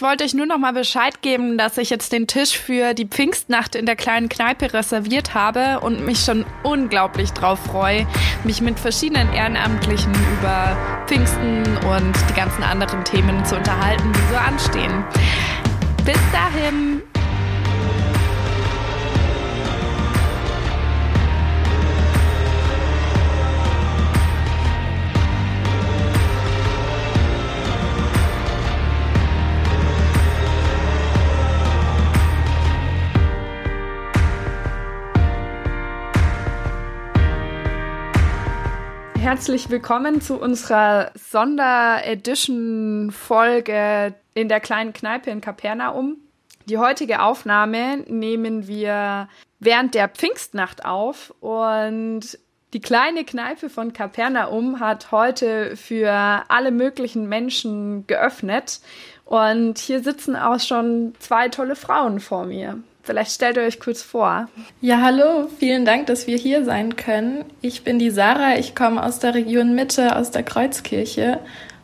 ich wollte euch nur noch mal Bescheid geben, dass ich jetzt den Tisch für die Pfingstnacht in der kleinen Kneipe reserviert habe und mich schon unglaublich drauf freue, mich mit verschiedenen Ehrenamtlichen über Pfingsten und die ganzen anderen Themen zu unterhalten, die so anstehen. Bis dahin. Herzlich willkommen zu unserer Sonderedition-Folge in der kleinen Kneipe in Kapernaum. Die heutige Aufnahme nehmen wir während der Pfingstnacht auf und die kleine Kneipe von Kapernaum hat heute für alle möglichen Menschen geöffnet und hier sitzen auch schon zwei tolle Frauen vor mir. Vielleicht stellt ihr euch kurz vor. Ja, hallo, vielen Dank, dass wir hier sein können. Ich bin die Sarah, ich komme aus der Region Mitte, aus der Kreuzkirche.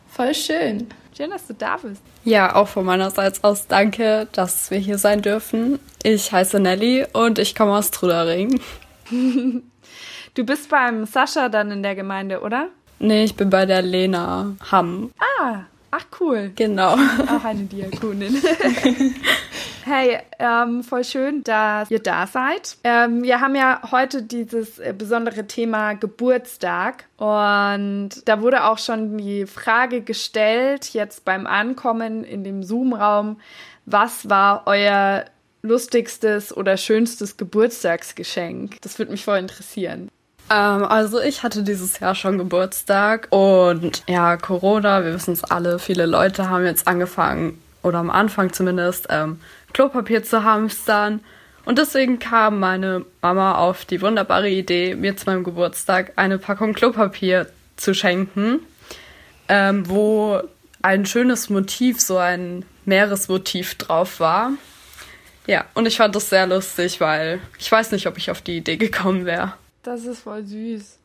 Voll schön. Schön, dass du da bist. Ja, auch von meinerseits aus danke, dass wir hier sein dürfen. Ich heiße Nelly und ich komme aus Trudering. du bist beim Sascha dann in der Gemeinde, oder? Nee, ich bin bei der Lena Hamm. Ah, ach cool. Genau. Auch eine Diakonin. Hey, ähm, voll schön, dass ihr da seid. Ähm, wir haben ja heute dieses äh, besondere Thema Geburtstag und da wurde auch schon die Frage gestellt, jetzt beim Ankommen in dem Zoom-Raum, was war euer lustigstes oder schönstes Geburtstagsgeschenk? Das würde mich voll interessieren. Ähm, also ich hatte dieses Jahr schon Geburtstag und ja, Corona, wir wissen es alle, viele Leute haben jetzt angefangen, oder am Anfang zumindest, ähm, Klopapier zu hamstern. Und deswegen kam meine Mama auf die wunderbare Idee, mir zu meinem Geburtstag eine Packung Klopapier zu schenken, ähm, wo ein schönes Motiv, so ein Meeresmotiv drauf war. Ja, und ich fand das sehr lustig, weil ich weiß nicht, ob ich auf die Idee gekommen wäre. Das ist voll süß.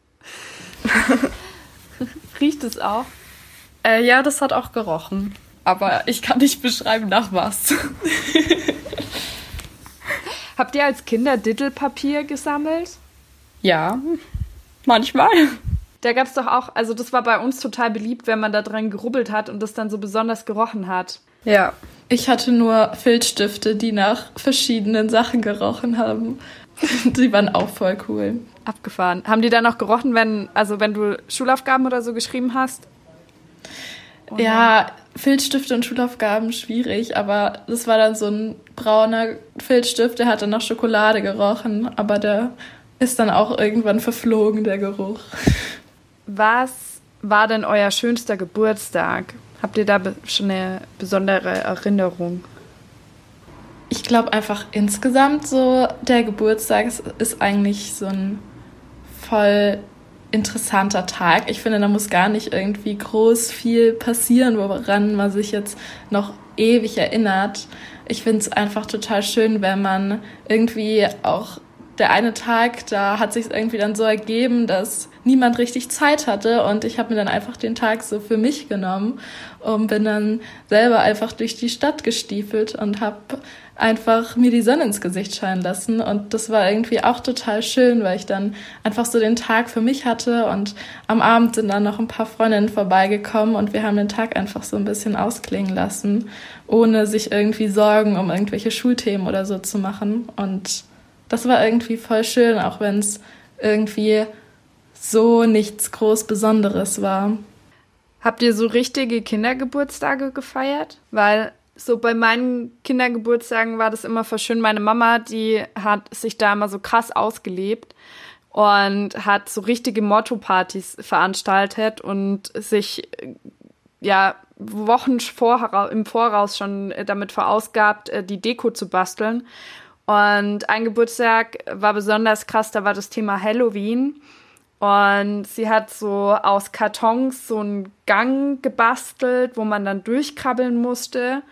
Riecht es auch? Äh, ja, das hat auch gerochen aber ich kann nicht beschreiben, nach was. Habt ihr als Kinder Dittelpapier gesammelt? Ja, manchmal. Da gab es doch auch, also das war bei uns total beliebt, wenn man da dran gerubbelt hat und das dann so besonders gerochen hat. Ja. Ich hatte nur Filzstifte, die nach verschiedenen Sachen gerochen haben. die waren auch voll cool. Abgefahren. Haben die dann auch gerochen, wenn, also wenn du Schulaufgaben oder so geschrieben hast? Oder? Ja, Filzstifte und Schulaufgaben schwierig, aber das war dann so ein brauner Filzstift, der hat dann nach Schokolade gerochen, aber der ist dann auch irgendwann verflogen, der Geruch. Was war denn euer schönster Geburtstag? Habt ihr da schon eine besondere Erinnerung? Ich glaube einfach insgesamt so, der Geburtstag ist eigentlich so ein voll interessanter Tag. Ich finde, da muss gar nicht irgendwie groß viel passieren, woran man sich jetzt noch ewig erinnert. Ich finde es einfach total schön, wenn man irgendwie auch der eine Tag, da hat sich irgendwie dann so ergeben, dass niemand richtig Zeit hatte und ich habe mir dann einfach den Tag so für mich genommen und bin dann selber einfach durch die Stadt gestiefelt und habe einfach mir die Sonne ins Gesicht scheinen lassen. Und das war irgendwie auch total schön, weil ich dann einfach so den Tag für mich hatte und am Abend sind dann noch ein paar Freundinnen vorbeigekommen und wir haben den Tag einfach so ein bisschen ausklingen lassen, ohne sich irgendwie Sorgen um irgendwelche Schulthemen oder so zu machen. Und das war irgendwie voll schön, auch wenn es irgendwie so nichts groß Besonderes war. Habt ihr so richtige Kindergeburtstage gefeiert? Weil so bei meinen Kindergeburtstagen war das immer voll schön. Meine Mama, die hat sich da immer so krass ausgelebt und hat so richtige Motto-Partys veranstaltet und sich ja Wochen vor, im Voraus schon damit verausgabt, äh, die Deko zu basteln. Und ein Geburtstag war besonders krass, da war das Thema Halloween. Und sie hat so aus Kartons so einen Gang gebastelt, wo man dann durchkrabbeln musste.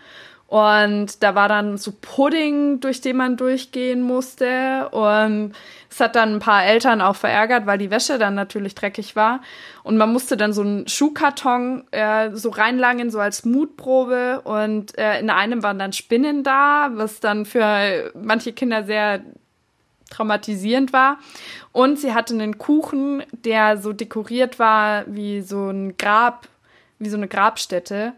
Und da war dann so Pudding, durch den man durchgehen musste. Und es hat dann ein paar Eltern auch verärgert, weil die Wäsche dann natürlich dreckig war. Und man musste dann so einen Schuhkarton äh, so reinlangen, so als Mutprobe. Und äh, in einem waren dann Spinnen da, was dann für manche Kinder sehr traumatisierend war. Und sie hatte einen Kuchen, der so dekoriert war wie so ein Grab, wie so eine Grabstätte.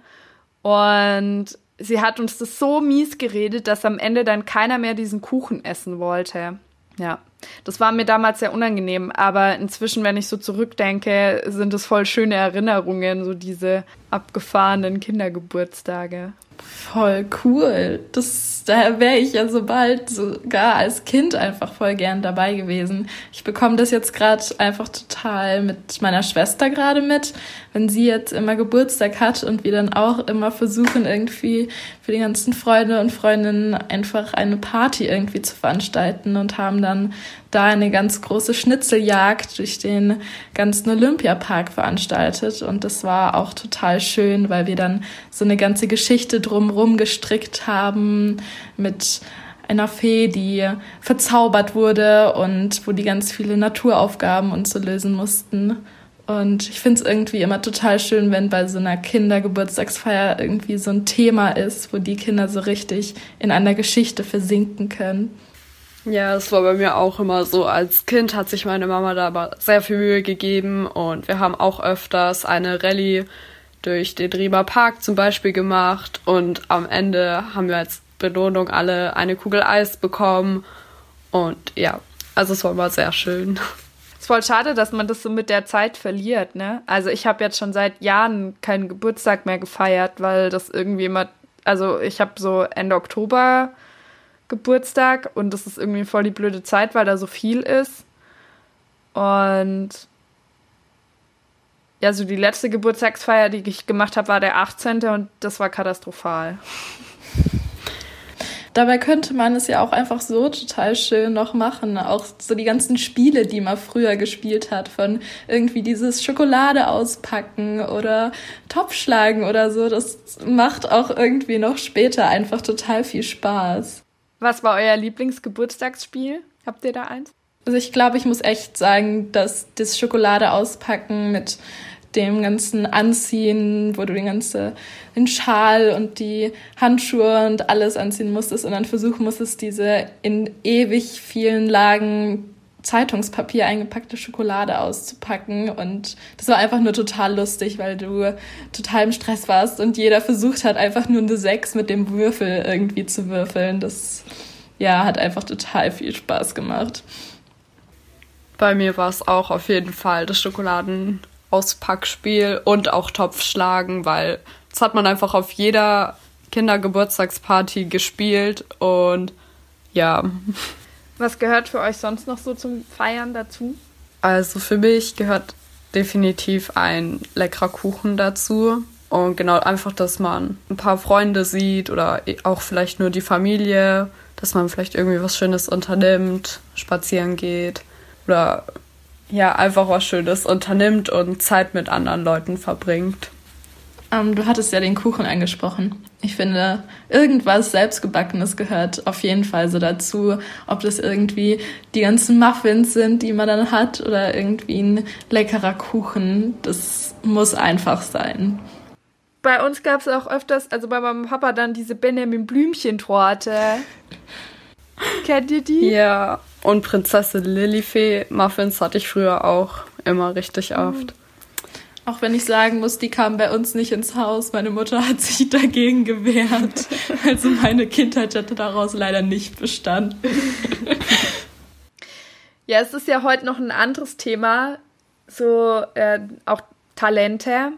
Und sie hat uns das so mies geredet, dass am Ende dann keiner mehr diesen Kuchen essen wollte. Ja, das war mir damals sehr unangenehm, aber inzwischen, wenn ich so zurückdenke, sind es voll schöne Erinnerungen, so diese abgefahrenen Kindergeburtstage. Voll cool. Das, da wäre ich ja so bald sogar als Kind einfach voll gern dabei gewesen. Ich bekomme das jetzt gerade einfach total mit meiner Schwester gerade mit, wenn sie jetzt immer Geburtstag hat und wir dann auch immer versuchen, irgendwie für die ganzen Freunde und Freundinnen einfach eine Party irgendwie zu veranstalten und haben dann da eine ganz große Schnitzeljagd durch den ganzen Olympiapark veranstaltet. Und das war auch total schön, weil wir dann so eine ganze Geschichte drumherum gestrickt haben mit einer Fee, die verzaubert wurde und wo die ganz viele Naturaufgaben und so lösen mussten. Und ich finde es irgendwie immer total schön, wenn bei so einer Kindergeburtstagsfeier irgendwie so ein Thema ist, wo die Kinder so richtig in einer Geschichte versinken können. Ja, das war bei mir auch immer so. Als Kind hat sich meine Mama da aber sehr viel Mühe gegeben und wir haben auch öfters eine Rallye durch den Riemer Park zum Beispiel gemacht und am Ende haben wir als Belohnung alle eine Kugel Eis bekommen und ja, also es war immer sehr schön. Es ist voll schade, dass man das so mit der Zeit verliert, ne? Also ich habe jetzt schon seit Jahren keinen Geburtstag mehr gefeiert, weil das irgendwie immer, also ich habe so Ende Oktober Geburtstag und das ist irgendwie voll die blöde Zeit, weil da so viel ist. Und ja, so die letzte Geburtstagsfeier, die ich gemacht habe, war der 18. und das war katastrophal. Dabei könnte man es ja auch einfach so total schön noch machen. Auch so die ganzen Spiele, die man früher gespielt hat, von irgendwie dieses Schokolade auspacken oder Topfschlagen oder so. Das macht auch irgendwie noch später einfach total viel Spaß. Was war euer Lieblingsgeburtstagsspiel? Habt ihr da eins? Also ich glaube, ich muss echt sagen, dass das Schokolade auspacken mit dem ganzen Anziehen, wo du den ganzen den Schal und die Handschuhe und alles anziehen musstest und dann versuchen musstest, diese in ewig vielen Lagen Zeitungspapier eingepackte Schokolade auszupacken. Und das war einfach nur total lustig, weil du total im Stress warst und jeder versucht hat, einfach nur eine Sechs mit dem Würfel irgendwie zu würfeln. Das ja, hat einfach total viel Spaß gemacht. Bei mir war es auch auf jeden Fall das Schokoladenauspackspiel und auch Topfschlagen, weil das hat man einfach auf jeder Kindergeburtstagsparty gespielt und ja. Was gehört für euch sonst noch so zum Feiern dazu? Also für mich gehört definitiv ein leckerer Kuchen dazu. Und genau einfach, dass man ein paar Freunde sieht oder auch vielleicht nur die Familie, dass man vielleicht irgendwie was Schönes unternimmt, spazieren geht oder ja, einfach was Schönes unternimmt und Zeit mit anderen Leuten verbringt. Ähm, du hattest ja den Kuchen angesprochen. Ich finde, irgendwas Selbstgebackenes gehört auf jeden Fall so dazu. Ob das irgendwie die ganzen Muffins sind, die man dann hat, oder irgendwie ein leckerer Kuchen. Das muss einfach sein. Bei uns gab es auch öfters, also bei meinem Papa dann diese Benjamin Blümchen-Torte. Kennt ihr die? Ja. Und Prinzessin Lilifee Muffins hatte ich früher auch immer richtig oft. Auch wenn ich sagen muss, die kamen bei uns nicht ins Haus. Meine Mutter hat sich dagegen gewehrt. Also meine Kindheit hätte daraus leider nicht bestanden. Ja, es ist ja heute noch ein anderes Thema. So äh, auch Talente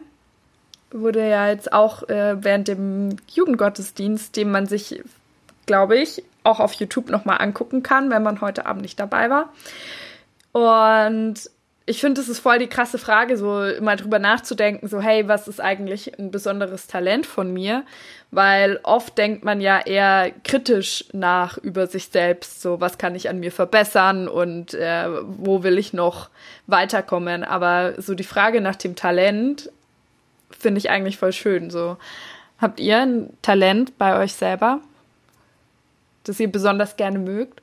wurde ja jetzt auch äh, während dem Jugendgottesdienst, den man sich, glaube ich, auch auf YouTube nochmal angucken kann, wenn man heute Abend nicht dabei war. Und ich finde, es ist voll die krasse Frage, so immer drüber nachzudenken, so, hey, was ist eigentlich ein besonderes Talent von mir? Weil oft denkt man ja eher kritisch nach über sich selbst, so, was kann ich an mir verbessern und äh, wo will ich noch weiterkommen? Aber so die Frage nach dem Talent finde ich eigentlich voll schön, so. Habt ihr ein Talent bei euch selber, das ihr besonders gerne mögt?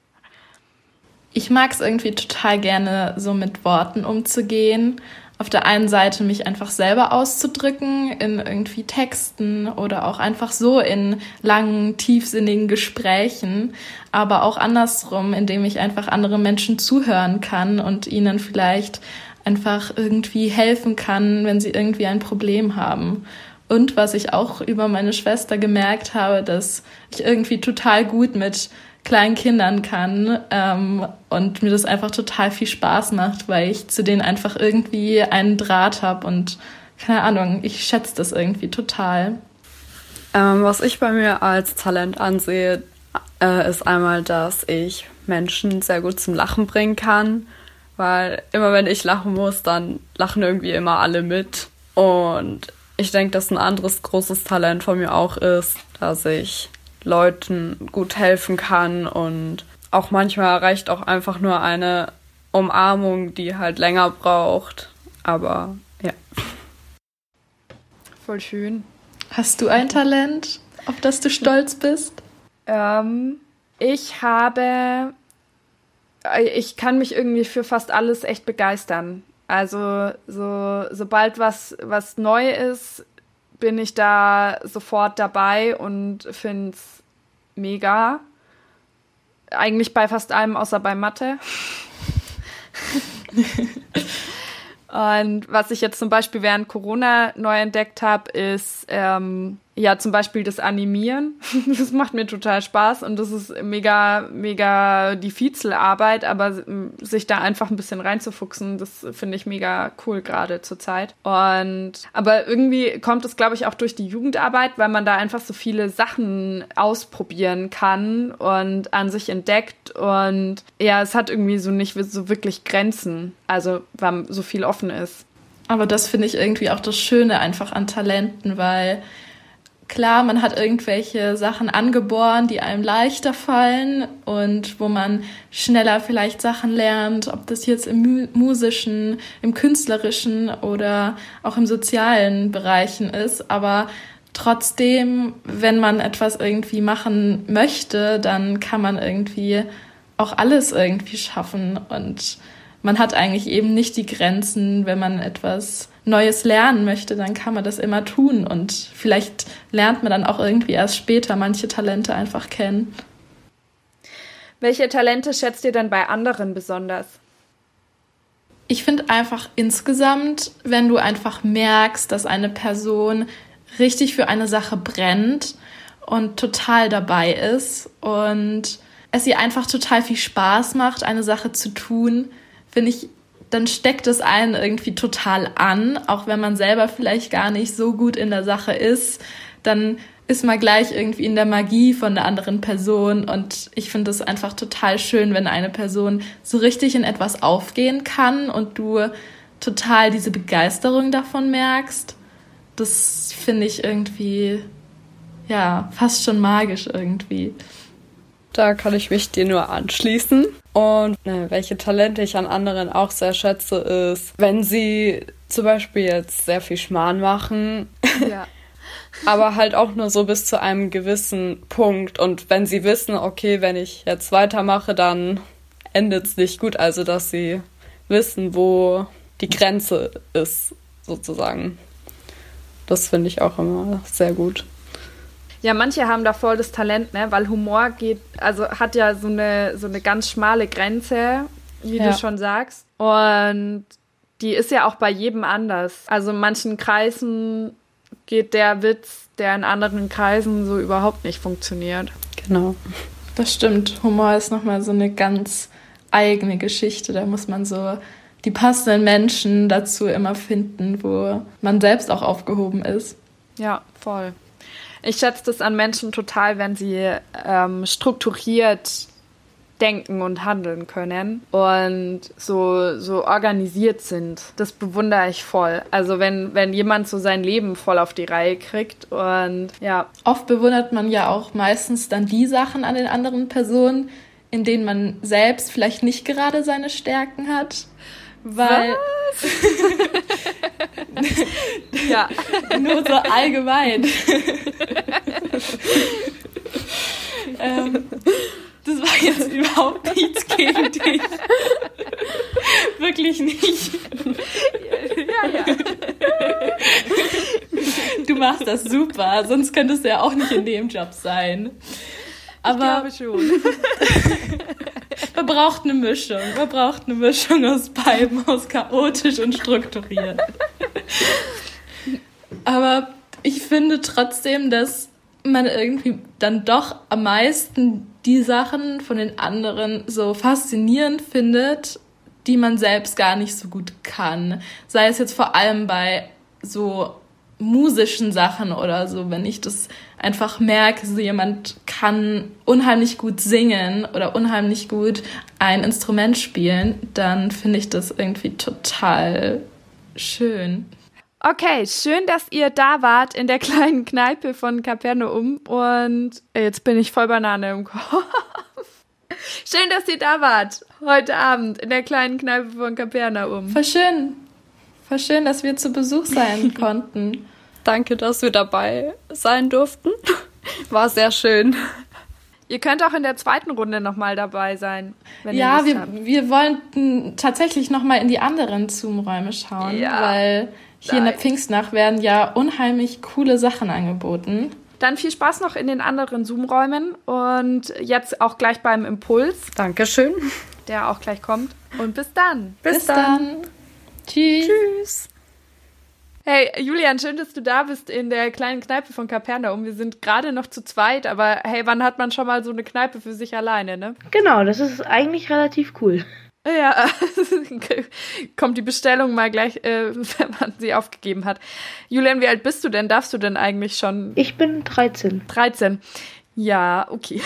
Ich mag es irgendwie total gerne, so mit Worten umzugehen. Auf der einen Seite mich einfach selber auszudrücken in irgendwie Texten oder auch einfach so in langen, tiefsinnigen Gesprächen, aber auch andersrum, indem ich einfach andere Menschen zuhören kann und ihnen vielleicht einfach irgendwie helfen kann, wenn sie irgendwie ein Problem haben. Und was ich auch über meine Schwester gemerkt habe, dass ich irgendwie total gut mit kleinen Kindern kann ähm, und mir das einfach total viel Spaß macht, weil ich zu denen einfach irgendwie einen Draht habe und keine Ahnung, ich schätze das irgendwie total. Ähm, was ich bei mir als Talent ansehe, äh, ist einmal, dass ich Menschen sehr gut zum Lachen bringen kann, weil immer wenn ich lachen muss, dann lachen irgendwie immer alle mit und ich denke, dass ein anderes großes Talent von mir auch ist, dass ich Leuten gut helfen kann und auch manchmal reicht auch einfach nur eine Umarmung, die halt länger braucht. Aber ja. Voll schön. Hast du ein Talent, auf das du stolz bist? Ähm, ich habe. Ich kann mich irgendwie für fast alles echt begeistern. Also, so, sobald was, was neu ist, bin ich da sofort dabei und finde es mega. Eigentlich bei fast allem außer bei Mathe. und was ich jetzt zum Beispiel während Corona neu entdeckt habe, ist ähm, ja, zum Beispiel das Animieren. Das macht mir total Spaß und das ist mega, mega die Fiezelarbeit, aber sich da einfach ein bisschen reinzufuchsen, das finde ich mega cool gerade zur Zeit. Und, aber irgendwie kommt es, glaube ich, auch durch die Jugendarbeit, weil man da einfach so viele Sachen ausprobieren kann und an sich entdeckt und ja, es hat irgendwie so nicht so wirklich Grenzen, also weil so viel offen ist. Aber das finde ich irgendwie auch das Schöne einfach an Talenten, weil Klar, man hat irgendwelche Sachen angeboren, die einem leichter fallen und wo man schneller vielleicht Sachen lernt, ob das jetzt im musischen, im künstlerischen oder auch im sozialen Bereichen ist. Aber trotzdem, wenn man etwas irgendwie machen möchte, dann kann man irgendwie auch alles irgendwie schaffen und man hat eigentlich eben nicht die Grenzen, wenn man etwas Neues lernen möchte, dann kann man das immer tun und vielleicht lernt man dann auch irgendwie erst später manche Talente einfach kennen. Welche Talente schätzt ihr denn bei anderen besonders? Ich finde einfach insgesamt, wenn du einfach merkst, dass eine Person richtig für eine Sache brennt und total dabei ist und es ihr einfach total viel Spaß macht, eine Sache zu tun, finde ich dann steckt es einen irgendwie total an, auch wenn man selber vielleicht gar nicht so gut in der Sache ist, dann ist man gleich irgendwie in der Magie von der anderen Person und ich finde es einfach total schön, wenn eine Person so richtig in etwas aufgehen kann und du total diese Begeisterung davon merkst. Das finde ich irgendwie ja, fast schon magisch irgendwie. Da kann ich mich dir nur anschließen. Und ne, welche Talente ich an anderen auch sehr schätze, ist, wenn sie zum Beispiel jetzt sehr viel Schmarrn machen. Ja. aber halt auch nur so bis zu einem gewissen Punkt. Und wenn sie wissen, okay, wenn ich jetzt weitermache, dann endet es nicht gut. Also, dass sie wissen, wo die Grenze ist, sozusagen. Das finde ich auch immer sehr gut. Ja, manche haben da voll das Talent, ne? Weil Humor geht, also hat ja so eine, so eine ganz schmale Grenze, wie ja. du schon sagst. Und die ist ja auch bei jedem anders. Also in manchen Kreisen geht der Witz, der in anderen Kreisen so überhaupt nicht funktioniert. Genau. Das stimmt. Humor ist nochmal so eine ganz eigene Geschichte. Da muss man so die passenden Menschen dazu immer finden, wo man selbst auch aufgehoben ist. Ja, voll. Ich schätze das an Menschen total, wenn sie ähm, strukturiert denken und handeln können und so, so organisiert sind. Das bewundere ich voll. Also wenn, wenn jemand so sein Leben voll auf die Reihe kriegt und ja. Oft bewundert man ja auch meistens dann die Sachen an den anderen Personen, in denen man selbst vielleicht nicht gerade seine Stärken hat. Weil. ja. Nur so allgemein. ähm, das war jetzt überhaupt nichts gegen dich. Wirklich nicht. Ja, ja. Du machst das super, sonst könntest du ja auch nicht in dem Job sein. Aber ich glaube schon. man braucht eine Mischung. Man braucht eine Mischung aus beiden, aus chaotisch und strukturiert. Aber ich finde trotzdem, dass man irgendwie dann doch am meisten die Sachen von den anderen so faszinierend findet, die man selbst gar nicht so gut kann. Sei es jetzt vor allem bei so musischen Sachen oder so, wenn ich das einfach merke, so jemand kann unheimlich gut singen oder unheimlich gut ein Instrument spielen, dann finde ich das irgendwie total schön. Okay, schön, dass ihr da wart in der kleinen Kneipe von Capernaum und jetzt bin ich voll Banane im Kopf. schön, dass ihr da wart heute Abend in der kleinen Kneipe von Capernaum. Voll schön. Voll schön, dass wir zu Besuch sein konnten. Danke, dass wir dabei sein durften. War sehr schön. Ihr könnt auch in der zweiten Runde nochmal dabei sein. ja, wir, wir wollten tatsächlich nochmal in die anderen Zoom-Räume schauen, ja, weil hier nein. in der Pfingstnacht werden ja unheimlich coole Sachen angeboten. Dann viel Spaß noch in den anderen Zoom-Räumen und jetzt auch gleich beim Impuls. Dankeschön. Der auch gleich kommt. Und bis dann. Bis, bis dann. dann. Tschüss. Tschüss. Hey, Julian, schön, dass du da bist in der kleinen Kneipe von Kapernaum. Wir sind gerade noch zu zweit, aber hey, wann hat man schon mal so eine Kneipe für sich alleine, ne? Genau, das ist eigentlich relativ cool. Ja, kommt die Bestellung mal gleich, äh, wenn man sie aufgegeben hat. Julian, wie alt bist du denn? Darfst du denn eigentlich schon? Ich bin 13. 13. Ja, okay.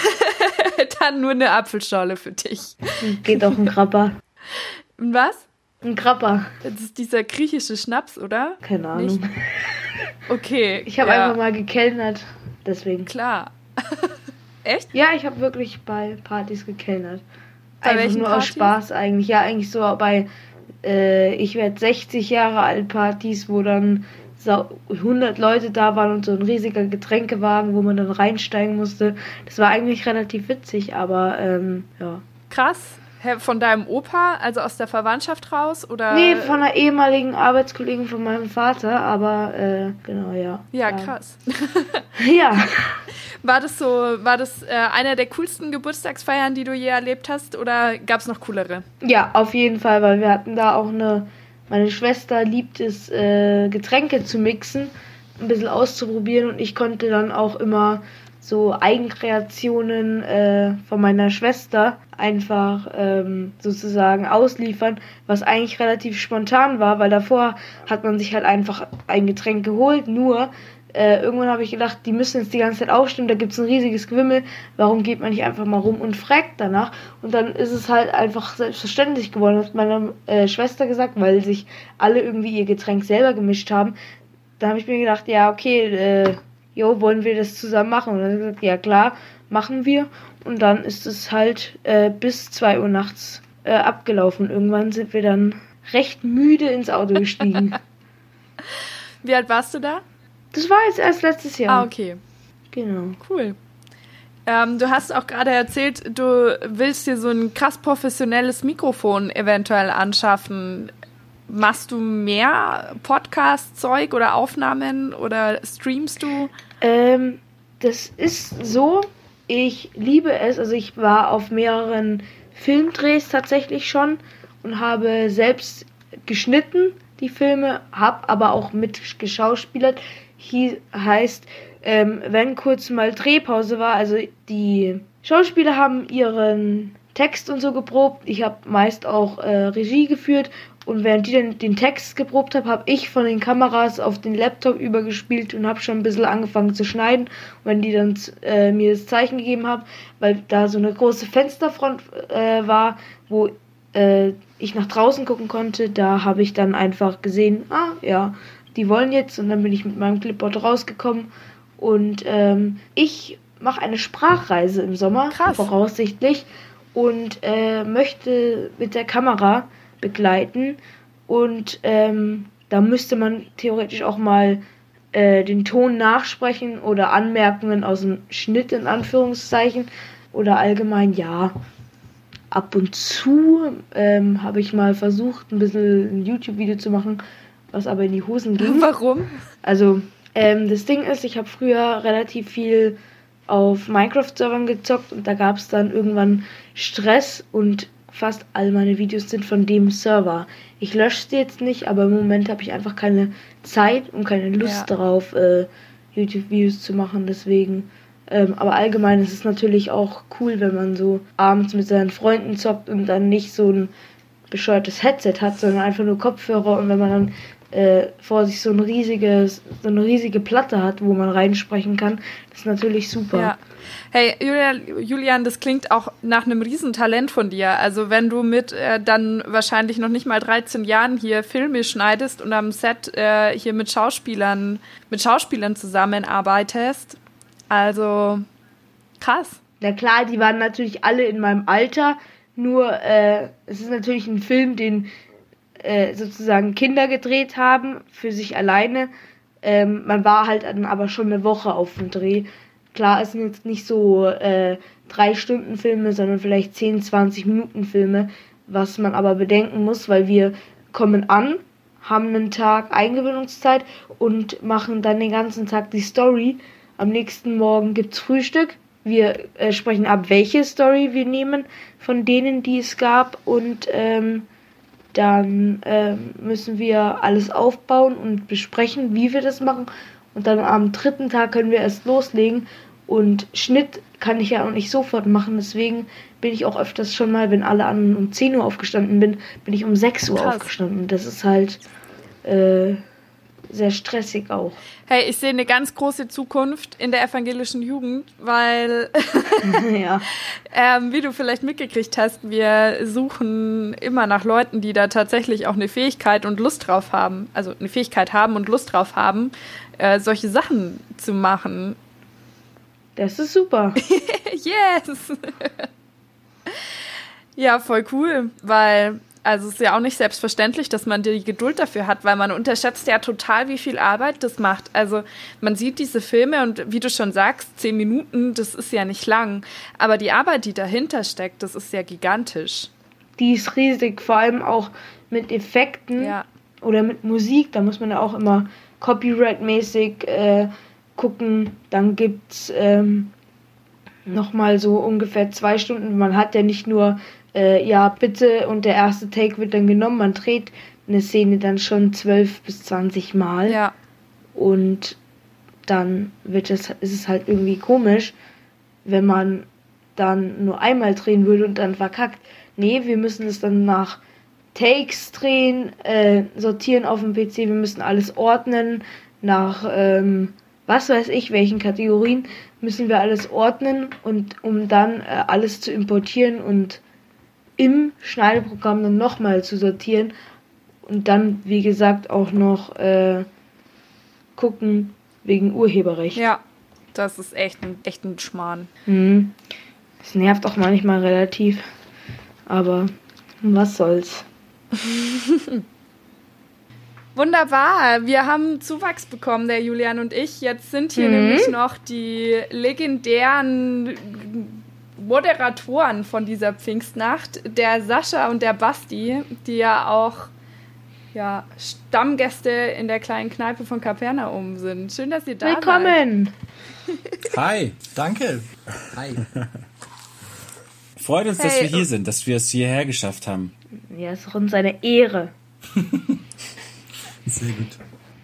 Dann nur eine Apfelschorle für dich. Geht auch ein Krabber. Was? Ein Krabber. Das ist dieser griechische Schnaps, oder? Keine Ahnung. Nicht? Okay. Ich habe ja. einfach mal gekellnert, deswegen. Klar. Echt? Ja, ich habe wirklich bei Partys gekellnert. Bei einfach nur Partys? aus Spaß eigentlich. Ja, eigentlich so bei äh, ich werde 60 Jahre alt Partys, wo dann 100 Leute da waren und so ein riesiger Getränkewagen, wo man dann reinsteigen musste. Das war eigentlich relativ witzig, aber ähm, ja. Krass. Von deinem Opa, also aus der Verwandtschaft raus? Oder? Nee, von einer ehemaligen Arbeitskollegen von meinem Vater, aber äh, genau, ja. Ja, krass. ja. War das so, war das äh, einer der coolsten Geburtstagsfeiern, die du je erlebt hast, oder gab es noch coolere? Ja, auf jeden Fall, weil wir hatten da auch eine, meine Schwester liebt es, äh, Getränke zu mixen, ein bisschen auszuprobieren und ich konnte dann auch immer so Eigenkreationen äh, von meiner Schwester einfach ähm, sozusagen ausliefern, was eigentlich relativ spontan war, weil davor hat man sich halt einfach ein Getränk geholt, nur äh, irgendwann habe ich gedacht, die müssen jetzt die ganze Zeit aufstimmen, da gibt es ein riesiges Gewimmel, warum geht man nicht einfach mal rum und fragt danach? Und dann ist es halt einfach selbstverständlich geworden, hat meine äh, Schwester gesagt, weil sich alle irgendwie ihr Getränk selber gemischt haben. Da habe ich mir gedacht, ja, okay, äh, jo, wollen wir das zusammen machen? Und dann hat er gesagt, ja klar, machen wir. Und dann ist es halt äh, bis 2 Uhr nachts äh, abgelaufen. Irgendwann sind wir dann recht müde ins Auto gestiegen. Wie alt warst du da? Das war jetzt erst letztes Jahr. Ah, okay. Genau. Cool. Ähm, du hast auch gerade erzählt, du willst dir so ein krass professionelles Mikrofon eventuell anschaffen. Machst du mehr Podcast-Zeug oder Aufnahmen oder streamst du? Ähm, das ist so, ich liebe es. Also ich war auf mehreren Filmdrehs tatsächlich schon und habe selbst geschnitten die Filme, habe aber auch mit geschauspielert. Hier heißt, ähm, wenn kurz mal Drehpause war, also die Schauspieler haben ihren Text und so geprobt. Ich habe meist auch äh, Regie geführt und während die dann den Text geprobt haben, habe ich von den Kameras auf den Laptop übergespielt und habe schon ein bisschen angefangen zu schneiden. Und wenn die dann äh, mir das Zeichen gegeben haben, weil da so eine große Fensterfront äh, war, wo äh, ich nach draußen gucken konnte, da habe ich dann einfach gesehen, ah ja, die wollen jetzt und dann bin ich mit meinem Clipboard rausgekommen und ähm, ich mache eine Sprachreise im Sommer, Krass. voraussichtlich, und äh, möchte mit der Kamera begleiten und ähm, da müsste man theoretisch auch mal äh, den Ton nachsprechen oder Anmerkungen aus dem Schnitt in Anführungszeichen oder allgemein ja. Ab und zu ähm, habe ich mal versucht, ein bisschen ein YouTube-Video zu machen, was aber in die Hosen ging. Warum? Also, ähm, das Ding ist, ich habe früher relativ viel auf Minecraft-Servern gezockt und da gab es dann irgendwann Stress und fast all meine Videos sind von dem Server. Ich lösche sie jetzt nicht, aber im Moment habe ich einfach keine Zeit und keine Lust Ja. darauf, äh, YouTube-Videos zu machen. Deswegen. Ähm, aber allgemein ist es natürlich auch cool, wenn man so abends mit seinen Freunden zockt und dann nicht so ein bescheuertes Headset hat, sondern einfach nur Kopfhörer und wenn man dann äh, vor sich so ein riesiges, so eine riesige Platte hat, wo man reinsprechen kann, das ist natürlich super. Ja. Hey, Julian, Julian, das klingt auch nach einem Riesentalent von dir. Also wenn du mit äh, dann wahrscheinlich noch nicht mal 13 Jahren hier Filme schneidest und am Set äh, hier mit Schauspielern, mit Schauspielern zusammenarbeitest. Also krass. Na klar, die waren natürlich alle in meinem Alter, nur äh, es ist natürlich ein Film, den äh, sozusagen Kinder gedreht haben, für sich alleine. Ähm, man war halt dann aber schon eine Woche auf dem Dreh. Klar, es sind jetzt nicht so äh, drei Stunden Filme, sondern vielleicht 10, 20 Minuten Filme, was man aber bedenken muss, weil wir kommen an, haben einen Tag Eingewöhnungszeit und machen dann den ganzen Tag die Story. Am nächsten Morgen gibt's Frühstück. Wir äh, sprechen ab, welche Story wir nehmen von denen, die es gab und ähm, dann ähm, müssen wir alles aufbauen und besprechen, wie wir das machen. Und dann am dritten Tag können wir erst loslegen. Und Schnitt kann ich ja auch nicht sofort machen. Deswegen bin ich auch öfters schon mal, wenn alle anderen um 10 Uhr aufgestanden bin, bin ich um 6 Uhr Krass. aufgestanden. Das ist halt äh, sehr stressig auch. Hey, ich sehe eine ganz große Zukunft in der evangelischen Jugend, weil ja. Ähm, wie du vielleicht mitgekriegt hast, wir suchen immer nach Leuten, die da tatsächlich auch eine Fähigkeit und Lust drauf haben, also eine Fähigkeit haben und Lust drauf haben, äh, solche Sachen zu machen. Das ist super. yes! ja, voll cool, weil also es ist ja auch nicht selbstverständlich, dass man die Geduld dafür hat, weil man unterschätzt ja total, wie viel Arbeit das macht. Also man sieht diese Filme und wie du schon sagst, zehn Minuten, das ist ja nicht lang. Aber die Arbeit, die dahinter steckt, das ist ja gigantisch. Die ist riesig, vor allem auch mit Effekten. Ja. oder mit Musik, da muss man ja auch immer copyright-mäßig äh, gucken. Dann gibt's ähm, nochmal so ungefähr zwei Stunden. Man hat ja nicht nur, äh, ja, bitte und der erste Take wird dann genommen. Man dreht eine Szene dann schon zwölf bis zwanzig Mal. Ja. Und dann wird es, ist es halt irgendwie komisch, wenn man dann nur einmal drehen würde und dann verkackt. Nee, wir müssen es dann nach Takes drehen, äh, sortieren auf dem PC, wir müssen alles ordnen, nach ähm, was weiß ich, welchen Kategorien müssen wir alles ordnen und um dann äh, alles zu importieren und im Schneideprogramm dann nochmal zu sortieren und dann, wie gesagt, auch noch äh, gucken wegen Urheberrecht. Ja, das ist echt ein, echt ein Schmarrn. Mhm. Das nervt auch manchmal relativ, aber was soll's. Wunderbar, wir haben Zuwachs bekommen, der Julian und ich. Jetzt sind hier Mhm. nämlich noch die legendären Moderatoren von dieser Pfingstnacht, der Sascha und der Basti, die ja auch ja, Stammgäste in der kleinen Kneipe von Kapernaum sind. Schön, dass ihr da seid. Willkommen! Hi, danke. Hi. Freut uns, dass Hey, wir hier sind, dass wir es hierher geschafft haben. Ja, ist doch uns eine Ehre. Sehr gut.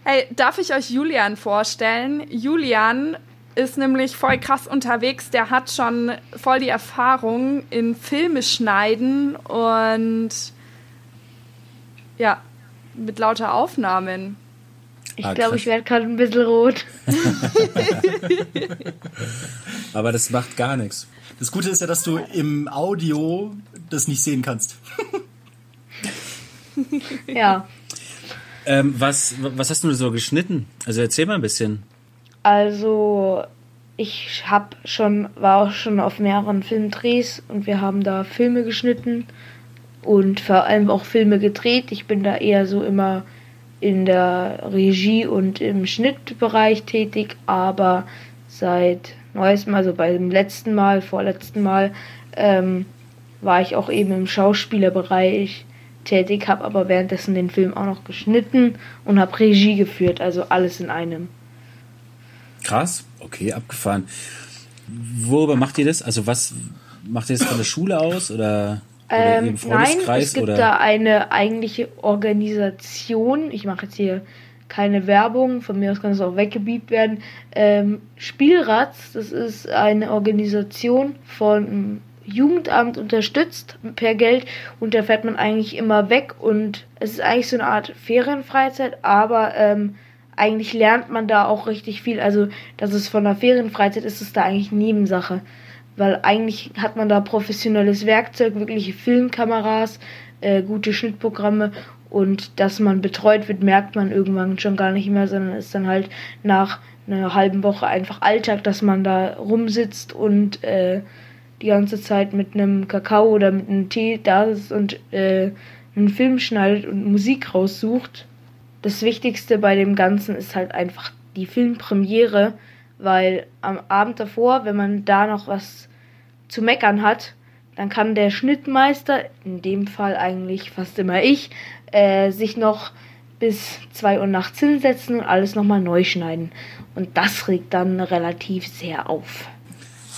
Hey, darf ich euch Julian vorstellen? Julian ist nämlich voll krass unterwegs. Der hat schon voll die Erfahrung in Filme schneiden und ja, mit lauter Aufnahmen. Ich Ah, glaube, ich werde gerade ein bisschen rot. Aber das macht gar nichts. Das Gute ist ja, dass du im Audio das nicht sehen kannst. Ja, Ähm, was, was hast du so geschnitten? Also erzähl mal ein bisschen. Also ich hab schon, war auch schon auf mehreren Filmdrehs und wir haben da Filme geschnitten und vor allem auch Filme gedreht. Ich bin da eher so immer in der Regie und im Schnittbereich tätig, aber seit neuestem, also beim letzten Mal, vorletzten Mal, ähm, war ich auch eben im Schauspielerbereich tätig, habe aber währenddessen den Film auch noch geschnitten und habe Regie geführt, also alles in einem. Krass, okay, abgefahren. Worüber macht ihr das? Also was macht ihr das von der Schule aus oder, oder Ähm, nein, es gibt oder? da eine eigentliche Organisation. Ich mache jetzt hier keine Werbung, von mir aus kann es auch weggebiebt werden. Ähm, Spielratz, das ist eine Organisation von Jugendamt unterstützt per Geld und da fährt man eigentlich immer weg und es ist eigentlich so eine Art Ferienfreizeit, aber ähm, eigentlich lernt man da auch richtig viel. Also, das ist von der Ferienfreizeit ist es da eigentlich Nebensache. Weil eigentlich hat man da professionelles Werkzeug, wirkliche Filmkameras, äh, gute Schnittprogramme und dass man betreut wird, merkt man irgendwann schon gar nicht mehr, sondern ist dann halt nach einer halben Woche einfach Alltag, dass man da rumsitzt und äh, die ganze Zeit mit einem Kakao oder mit einem Tee da ist und äh, einen Film schneidet und Musik raussucht. Das Wichtigste bei dem Ganzen ist halt einfach die Filmpremiere, weil am Abend davor, wenn man da noch was zu meckern hat, dann kann der Schnittmeister, in dem Fall eigentlich fast immer ich, äh, sich noch bis 2 Uhr nachts hinsetzen und alles nochmal neu schneiden. Und das regt dann relativ sehr auf.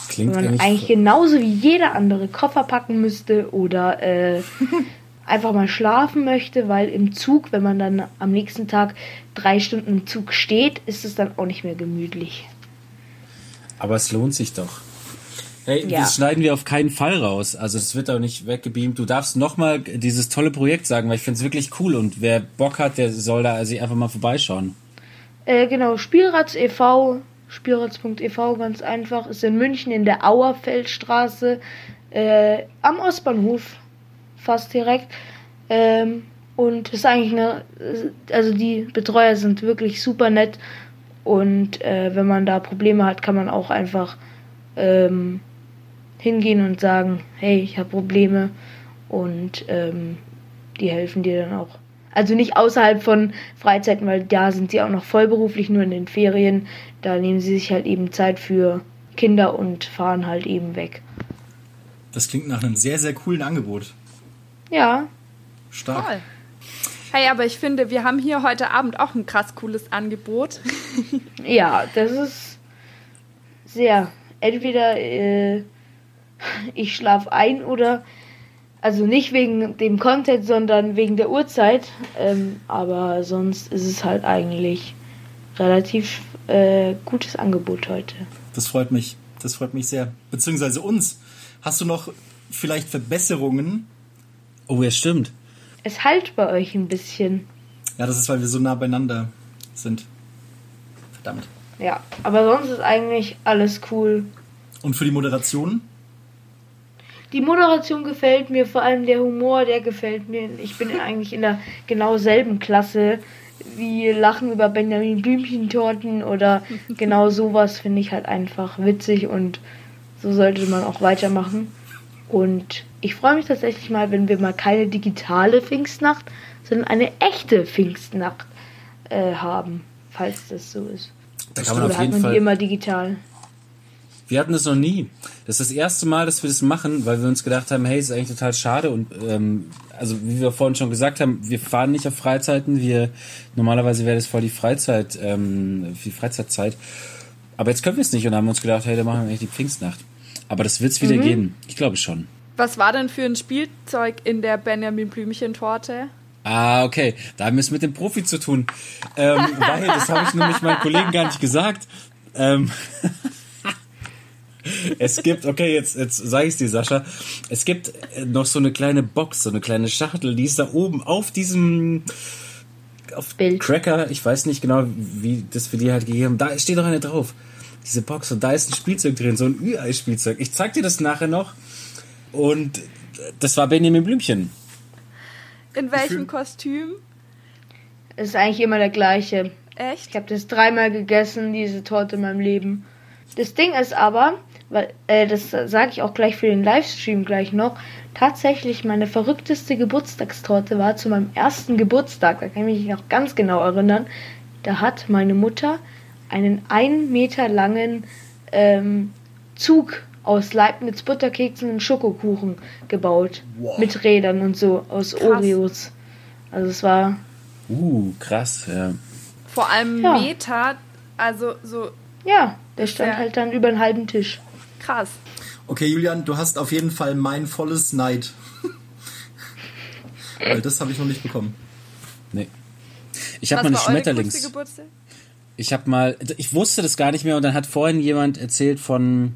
Klingt Wenn man eigentlich, genauso wie jeder andere Koffer packen müsste oder äh, einfach mal schlafen möchte, weil im Zug, wenn man dann am nächsten Tag drei Stunden im Zug steht, ist es dann auch nicht mehr gemütlich. aber es lohnt sich doch. Hey, Ja. das schneiden wir auf keinen Fall raus. Also es wird auch nicht weggebeamt. Du darfst nochmal dieses tolle Projekt sagen, weil ich finde es wirklich cool und wer Bock hat, der soll da also einfach mal vorbeischauen. Äh, genau, Spielratz e.V., spielratz.ev, ganz einfach, ist in München in der Auerfeldstraße, äh, am Ostbahnhof, fast direkt. Ähm, und ist eigentlich eine, also die Betreuer sind wirklich super nett und äh, wenn man da Probleme hat, kann man auch einfach ähm, hingehen und sagen, hey, ich habe Probleme und ähm, die helfen dir dann auch. Also nicht außerhalb von Freizeiten, weil da sind sie auch noch vollberuflich, nur in den Ferien. Da nehmen sie sich halt eben Zeit für Kinder und fahren halt eben weg. Das klingt nach einem sehr, sehr coolen Angebot. Ja, Stark. Toll. Hey, aber ich finde, wir haben hier heute Abend auch ein krass cooles Angebot. ja, das ist sehr. Entweder äh, ich schlafe ein oder also nicht wegen dem Content, sondern wegen der Uhrzeit. Ähm, aber sonst ist es halt eigentlich relativ äh, gutes Angebot heute. Das freut mich. Das freut mich sehr. Beziehungsweise uns. Hast du noch vielleicht Verbesserungen? Oh, ja, stimmt. Es halt bei euch ein bisschen. Ja, das ist, weil wir so nah beieinander sind. Verdammt. Ja, aber sonst ist eigentlich alles cool. Und für die Moderation? Die Moderation gefällt mir, vor allem der Humor, der gefällt mir. Ich bin eigentlich in der genau selben Klasse wie Lachen über Benjamin Blümchentorten oder genau sowas finde ich halt einfach witzig und so sollte man auch weitermachen. Und ich freue mich tatsächlich mal, wenn wir mal keine digitale Pfingstnacht, sondern eine echte Pfingstnacht äh, haben, falls das so ist. Da kann man Oder auf hat jeden man die Fall. immer digital? Wir hatten das noch nie. Das ist das erste Mal, dass wir das machen, weil wir uns gedacht haben, hey, ist eigentlich total schade und ähm, also wie wir vorhin schon gesagt haben, wir fahren nicht auf Freizeiten. Wir normalerweise wäre das voll die Freizeit, ähm, die Freizeitzeit. Aber jetzt können wir es nicht und haben uns gedacht, hey, dann machen wir eigentlich die Pfingstnacht. Aber das wird es wieder geben. Ich glaube schon. Was war denn für ein Spielzeug in der Benjamin Blümchen-Torte? Ah, okay. Da haben wir es mit dem Profi zu tun. Ähm, weil, das habe ich nämlich meinen Kollegen gar nicht gesagt. Ähm, es gibt, okay, jetzt, jetzt sage ich dir, Sascha. Es gibt äh, noch so eine kleine Box, so eine kleine Schachtel, die ist da oben auf diesem auf Bild. Cracker. Ich weiß nicht genau, wie das für die halt gegeben haben. Da steht noch eine drauf. Diese Box und da ist ein Spielzeug drin, so ein Ü-Ei-Spielzeug. Ich zeig dir das nachher noch. Und das war Benjamin Blümchen. In welchem Kostüm? Es ist eigentlich immer der gleiche. Echt? Ich habe das dreimal gegessen, diese Torte in meinem Leben. Das Ding ist aber, weil äh, das sage ich auch gleich für den Livestream gleich noch, tatsächlich meine verrückteste Geburtstagstorte war zu meinem ersten Geburtstag, da kann ich mich noch ganz genau erinnern, da hat meine Mutter einen ein Meter langen ähm, Zug aus Leibniz Butterkeksen und Schokokuchen gebaut. Wow. Mit Rädern und so, aus Oreos. Also es war, Uh, krass, ja. Vor allem Ja. Meter, also so ja, der stand Ja. halt dann über einen halben Tisch. krass. Okay, Julian, du hast auf jeden Fall mein volles Neid. Weil das habe ich noch nicht bekommen. Nee. Ich habe mal eine Schmetterlings. Ich habe mal, ich wusste das gar nicht mehr und dann hat vorhin jemand erzählt von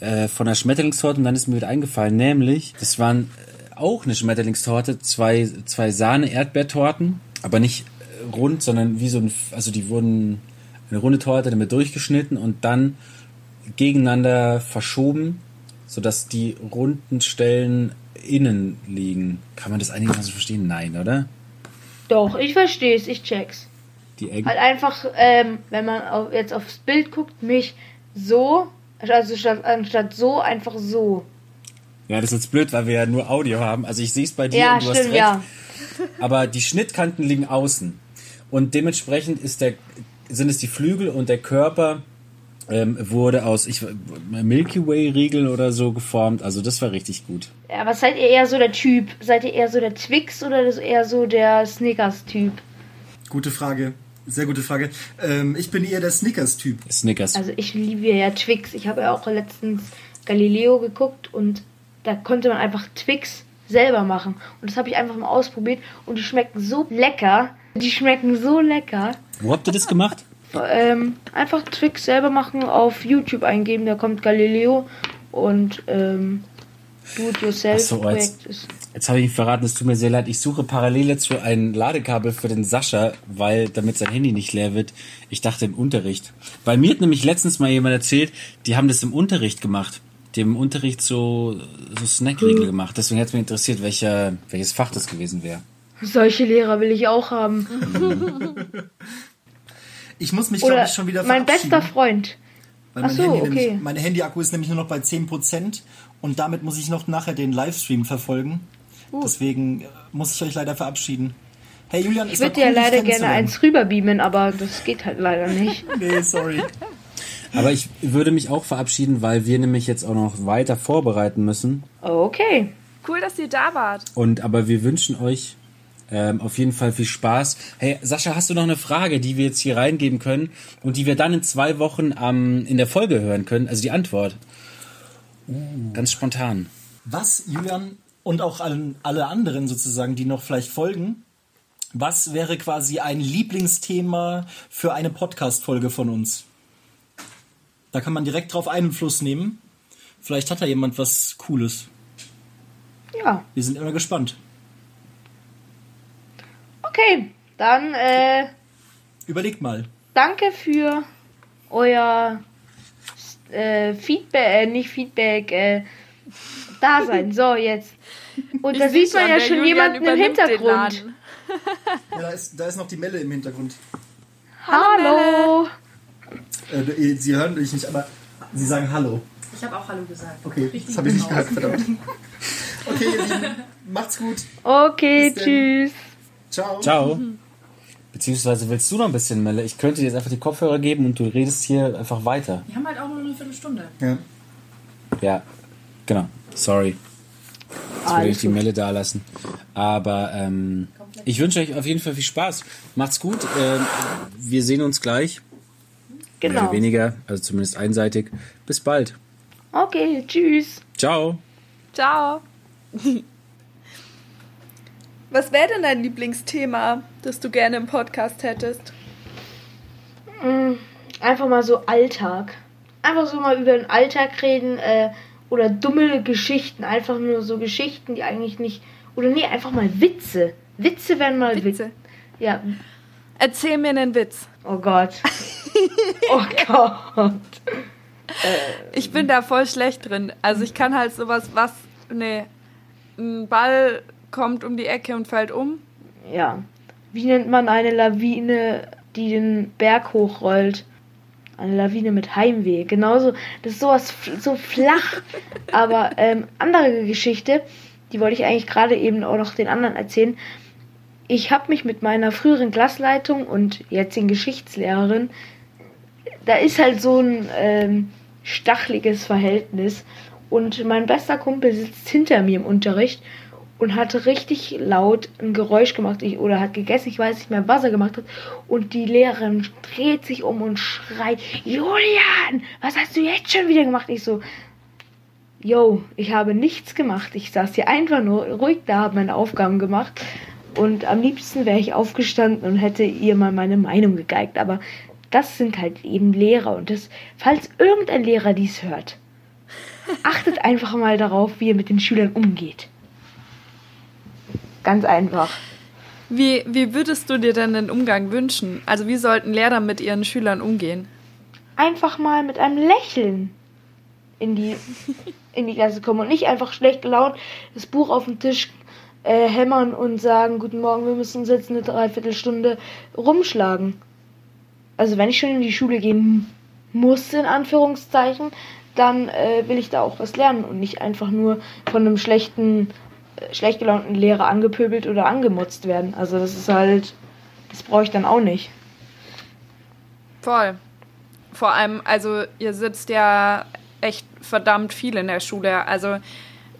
äh, von einer Schmetterlingstorte und dann ist mir wieder eingefallen, nämlich das waren äh, auch eine Schmetterlingstorte, zwei zwei Sahne Erdbeertorten, aber nicht äh, rund, sondern wie so ein, also die wurden eine runde Torte damit durchgeschnitten und dann gegeneinander verschoben, sodass die runden Stellen innen liegen. Kann man das einigermaßen verstehen? Nein, oder? Doch, ich verstehe es, ich check's. Die Ecken. Halt einfach, ähm, wenn man auf, jetzt aufs Bild guckt, mich so, also statt, anstatt so, einfach so. Ja, das ist jetzt blöd, weil wir ja nur Audio haben. Also ich sehe es bei dir Ja, und du hast stimmt, recht. ja. Aber die Schnittkanten liegen außen. Und dementsprechend ist der, sind es die Flügel und der Körper ähm, wurde aus ich, Milky Way Riegel oder so geformt. Also das war richtig gut. Ja, aber seid ihr eher so der Typ? Seid ihr eher so der Twix oder so- eher so der Snickers-Typ? Gute Frage. Sehr gute Frage. Ähm, ich bin eher der Snickers-Typ. Snickers. Also ich liebe ja Twix. Ich habe ja auch letztens Galileo geguckt und da konnte man einfach Twix selber machen. Und das habe ich einfach mal ausprobiert und die schmecken so lecker. Die schmecken so lecker. Wo habt ihr das gemacht? Ähm, einfach Twix selber machen, auf YouTube eingeben, da kommt Galileo und ähm, Do-it-yourself Ach so, ist. Jetzt habe ich ihn verraten, es tut mir sehr leid. Ich suche parallel dazu ein Ladekabel für den Sascha, weil damit sein Handy nicht leer wird. Ich dachte im Unterricht. Weil mir hat nämlich letztens mal jemand erzählt, die haben das im Unterricht gemacht. Die haben im Unterricht so, so Snackriegel gemacht. Deswegen hat mich interessiert, welcher, welches Fach das gewesen wäre. Solche Lehrer will ich auch haben. Ich muss mich, glaube ich, schon wieder mein bester Freund. Weil Ach mein, so, Handy okay. nämlich, mein Handy-Akku ist nämlich nur noch bei 10% und damit muss ich noch nachher den Livestream verfolgen. Uh. Deswegen äh, muss ich euch leider verabschieden. Hey Julian, Ich würde ja leider gerne eins rüberbeamen, aber das geht halt leider nicht. Nee, sorry. Aber ich würde mich auch verabschieden, weil wir nämlich jetzt auch noch weiter vorbereiten müssen. Okay. Cool, dass ihr da wart. Und aber wir wünschen euch ähm, auf jeden Fall viel Spaß. Hey, Sascha, hast du noch eine Frage, die wir jetzt hier reingeben können und die wir dann in zwei Wochen ähm, in der Folge hören können? Also die Antwort. Ganz spontan. Was, Julian, und auch allen, alle anderen sozusagen, die noch vielleicht folgen, was wäre quasi ein Lieblingsthema für eine Podcast-Folge von uns? Da kann man direkt drauf Einfluss nehmen. Vielleicht hat da jemand was Cooles. Ja. Wir sind immer gespannt. Okay. Dann äh, Überlegt mal. danke für euer äh, Feedback, äh, nicht Feedback, äh, Dasein. So, jetzt. Und da Ich sieht man ja schon Julian jemanden im Hintergrund. Ja, da ist, da ist noch die Melle im Hintergrund. Hallo. Äh, Sie hören mich nicht, aber Sie sagen Hallo. Ich habe auch Hallo gesagt. Okay, das habe ich nicht gehört, verdammt. Okay, ihr Lieben, macht's gut. Okay, tschüss. Ciao. Ciao. Beziehungsweise willst du noch ein bisschen, Melle? Ich könnte dir jetzt einfach die Kopfhörer geben und du redest hier einfach weiter. Wir haben halt auch nur eine Viertelstunde. Ja. Ja, genau. Sorry. Jetzt würde ich die Melle da lassen. Aber ähm, ich wünsche euch auf jeden Fall viel Spaß. Macht's gut. Ähm, wir sehen uns gleich. Mehr Genau. oder weniger, also zumindest einseitig. Bis bald. Okay, tschüss. Ciao. Ciao. Was wäre denn dein Lieblingsthema, das du gerne im Podcast hättest? Einfach mal so Alltag. Einfach so mal über den Alltag reden äh, oder dumme Geschichten. Einfach nur so Geschichten, die eigentlich nicht. Oder nee, einfach mal Witze. Witze werden mal Witze. Witze. Ja. Erzähl mir einen Witz. Oh Gott. oh Gott. Ich bin da voll schlecht drin. Also ich kann halt sowas, was, nee, ein Ball kommt um die Ecke und fällt um. Ja. Wie nennt man eine Lawine, die den Berg hochrollt? Eine Lawine mit Heimweh. Genauso, das ist sowas so flach. Aber ähm, andere Geschichte, die wollte ich eigentlich gerade eben auch noch den anderen erzählen. Ich habe mich mit meiner früheren Klassleitung und jetzigen Geschichtslehrerin, da ist halt so ein ähm, stachliges Verhältnis. Und mein bester Kumpel sitzt hinter mir im Unterricht und hat richtig laut ein Geräusch gemacht ich, oder hat gegessen, ich weiß nicht mehr, was er gemacht hat. Und die Lehrerin dreht sich um und schreit, Julian, was hast du jetzt schon wieder gemacht? Ich so, yo, ich habe nichts gemacht. Ich saß hier einfach nur ruhig da, habe meine Aufgaben gemacht. Und am liebsten wäre ich aufgestanden und hätte ihr mal meine Meinung gegeigt. Aber das sind halt eben Lehrer. Und das, falls irgendein Lehrer dies hört, achtet einfach mal darauf, wie ihr mit den Schülern umgeht. Ganz einfach. Wie, wie würdest du dir denn den Umgang wünschen? Also wie sollten Lehrer mit ihren Schülern umgehen? Einfach mal mit einem Lächeln in die, in die Klasse kommen und nicht einfach schlecht gelaunt das Buch auf den Tisch äh, hämmern und sagen, guten Morgen, wir müssen uns jetzt eine Dreiviertelstunde rumschlagen. Also wenn ich schon in die Schule gehen muss, in Anführungszeichen, dann äh, will ich da auch was lernen und nicht einfach nur von einem schlechten schlecht gelaunten Lehrer angepöbelt oder angemutzt werden. Also das ist halt, das brauche ich dann auch nicht. Voll. Vor allem, also ihr sitzt ja echt verdammt viel in der Schule. Also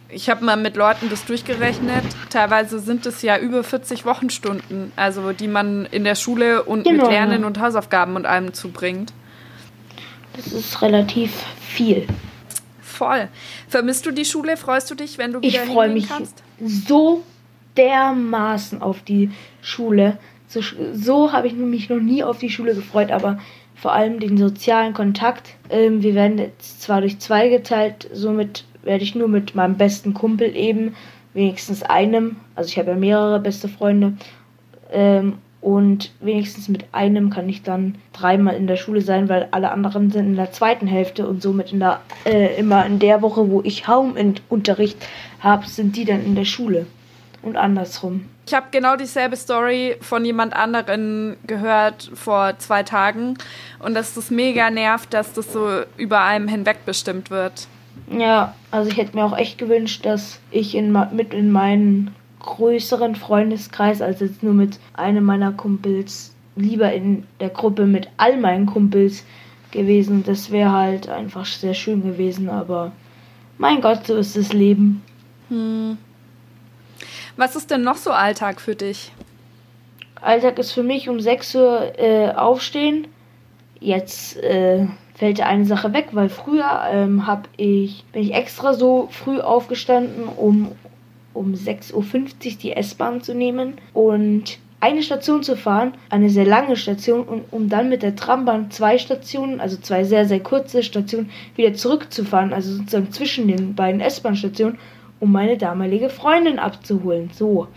ich habe mal mit Leuten das durchgerechnet. Teilweise sind es ja über 40 Wochenstunden, also die man in der Schule und genau. mit Lernen und Hausaufgaben und allem zubringt. Das ist relativ viel. Voll. Vermisst du die Schule? Freust du dich, wenn du wieder ich freue mich kannst? so dermaßen auf die Schule. So, so habe ich mich noch nie auf die Schule gefreut, aber vor allem den sozialen Kontakt. Ähm, wir werden jetzt zwar durch zwei geteilt, somit werde ich nur mit meinem besten Kumpel eben, wenigstens einem, also ich habe ja mehrere beste Freunde, ähm, und wenigstens mit einem kann ich dann dreimal in der Schule sein, weil alle anderen sind in der zweiten Hälfte und somit in der, äh, immer in der Woche, wo ich Home-Unterricht habe, sind die dann in der Schule. Und andersrum. Ich habe genau dieselbe Story von jemand anderen gehört vor zwei Tagen und dass das mega nervt, dass das so über einem hinweg bestimmt wird. Ja, also ich hätte mir auch echt gewünscht, dass ich in, mit in meinen größeren Freundeskreis als jetzt nur mit einem meiner Kumpels. Lieber in der Gruppe mit all meinen Kumpels gewesen. Das wäre halt einfach sehr schön gewesen, aber mein Gott, so ist das Leben. Hm. Was ist denn noch so Alltag für dich? Alltag ist für mich um 6 Uhr äh, aufstehen. Jetzt äh, fällt eine Sache weg, weil früher ähm, hab ich, bin ich extra so früh aufgestanden, um um 6.50 Uhr die S-Bahn zu nehmen und eine Station zu fahren, eine sehr lange Station, und um dann mit der Trambahn zwei Stationen, also zwei sehr, sehr kurze Stationen, wieder zurückzufahren, also sozusagen zwischen den beiden S-Bahn-Stationen, um meine damalige Freundin abzuholen. So.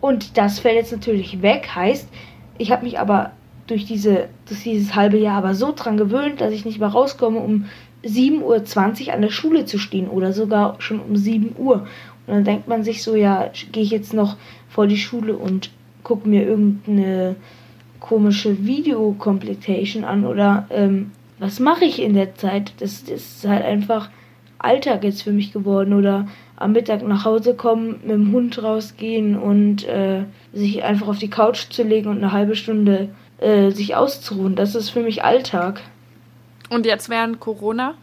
Und das fällt jetzt natürlich weg, heißt, ich habe mich aber durch, diese, durch dieses halbe Jahr aber so dran gewöhnt, dass ich nicht mehr rauskomme, um 7.20 Uhr an der Schule zu stehen oder sogar schon um 7 Uhr. Und dann denkt man sich so, ja, gehe ich jetzt noch vor die Schule und gucke mir irgendeine komische Video-Completation an oder ähm, was mache ich in der Zeit? Das, das ist halt einfach Alltag jetzt für mich geworden oder am Mittag nach Hause kommen, mit dem Hund rausgehen und äh, sich einfach auf die Couch zu legen und eine halbe Stunde äh, sich auszuruhen. Das ist für mich Alltag. Und jetzt während Corona?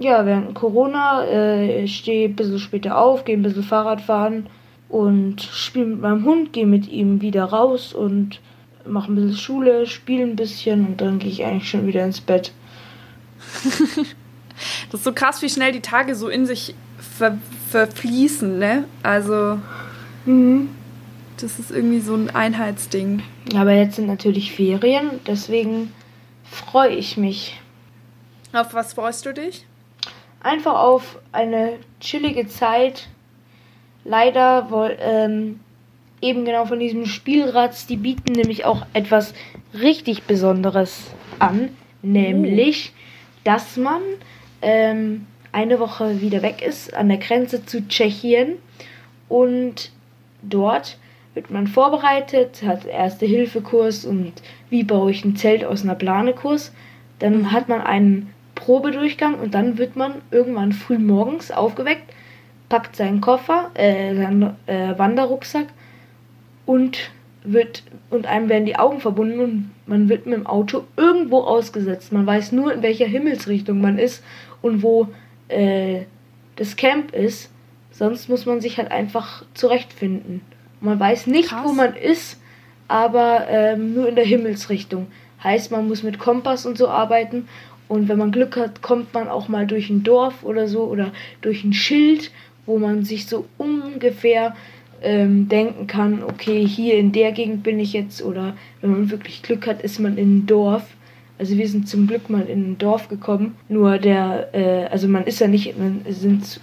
Ja, während Corona äh, ich stehe ein bisschen später auf, gehe ein bisschen Fahrrad fahren und spiele mit meinem Hund, gehe mit ihm wieder raus und mache ein bisschen Schule, spiele ein bisschen und dann gehe ich eigentlich schon wieder ins Bett. das ist so krass, wie schnell die Tage so in sich ver verfließen, ne? Also. Mhm. Das ist irgendwie so ein Einheitsding. Aber jetzt sind natürlich Ferien, deswegen freue ich mich. Auf was freust du dich? Einfach auf eine chillige Zeit. Leider ähm, eben genau von diesem Spielrad, die bieten nämlich auch etwas richtig Besonderes an, nämlich, dass man ähm, eine Woche wieder weg ist an der Grenze zu Tschechien. Und dort wird man vorbereitet, hat Erste-Hilfe-Kurs und wie baue ich ein Zelt aus einer Plane-Kurs. Dann hat man einen Probedurchgang und dann wird man irgendwann früh morgens aufgeweckt, packt seinen Koffer, äh, seinen äh, Wanderrucksack und wird und einem werden die Augen verbunden und man wird mit dem Auto irgendwo ausgesetzt. Man weiß nur, in welcher Himmelsrichtung man ist und wo äh, das Camp ist. Sonst muss man sich halt einfach zurechtfinden. Man weiß nicht, Krass. wo man ist, aber ähm, nur in der Himmelsrichtung. Heißt, man muss mit Kompass und so arbeiten. Und wenn man Glück hat, kommt man auch mal durch ein Dorf oder so oder durch ein Schild, wo man sich so ungefähr ähm, denken kann, okay, hier in der Gegend bin ich jetzt. Oder wenn man wirklich Glück hat, ist man in ein Dorf. Also wir sind zum Glück mal in ein Dorf gekommen. Nur der, äh, also man ist ja nicht, man sind,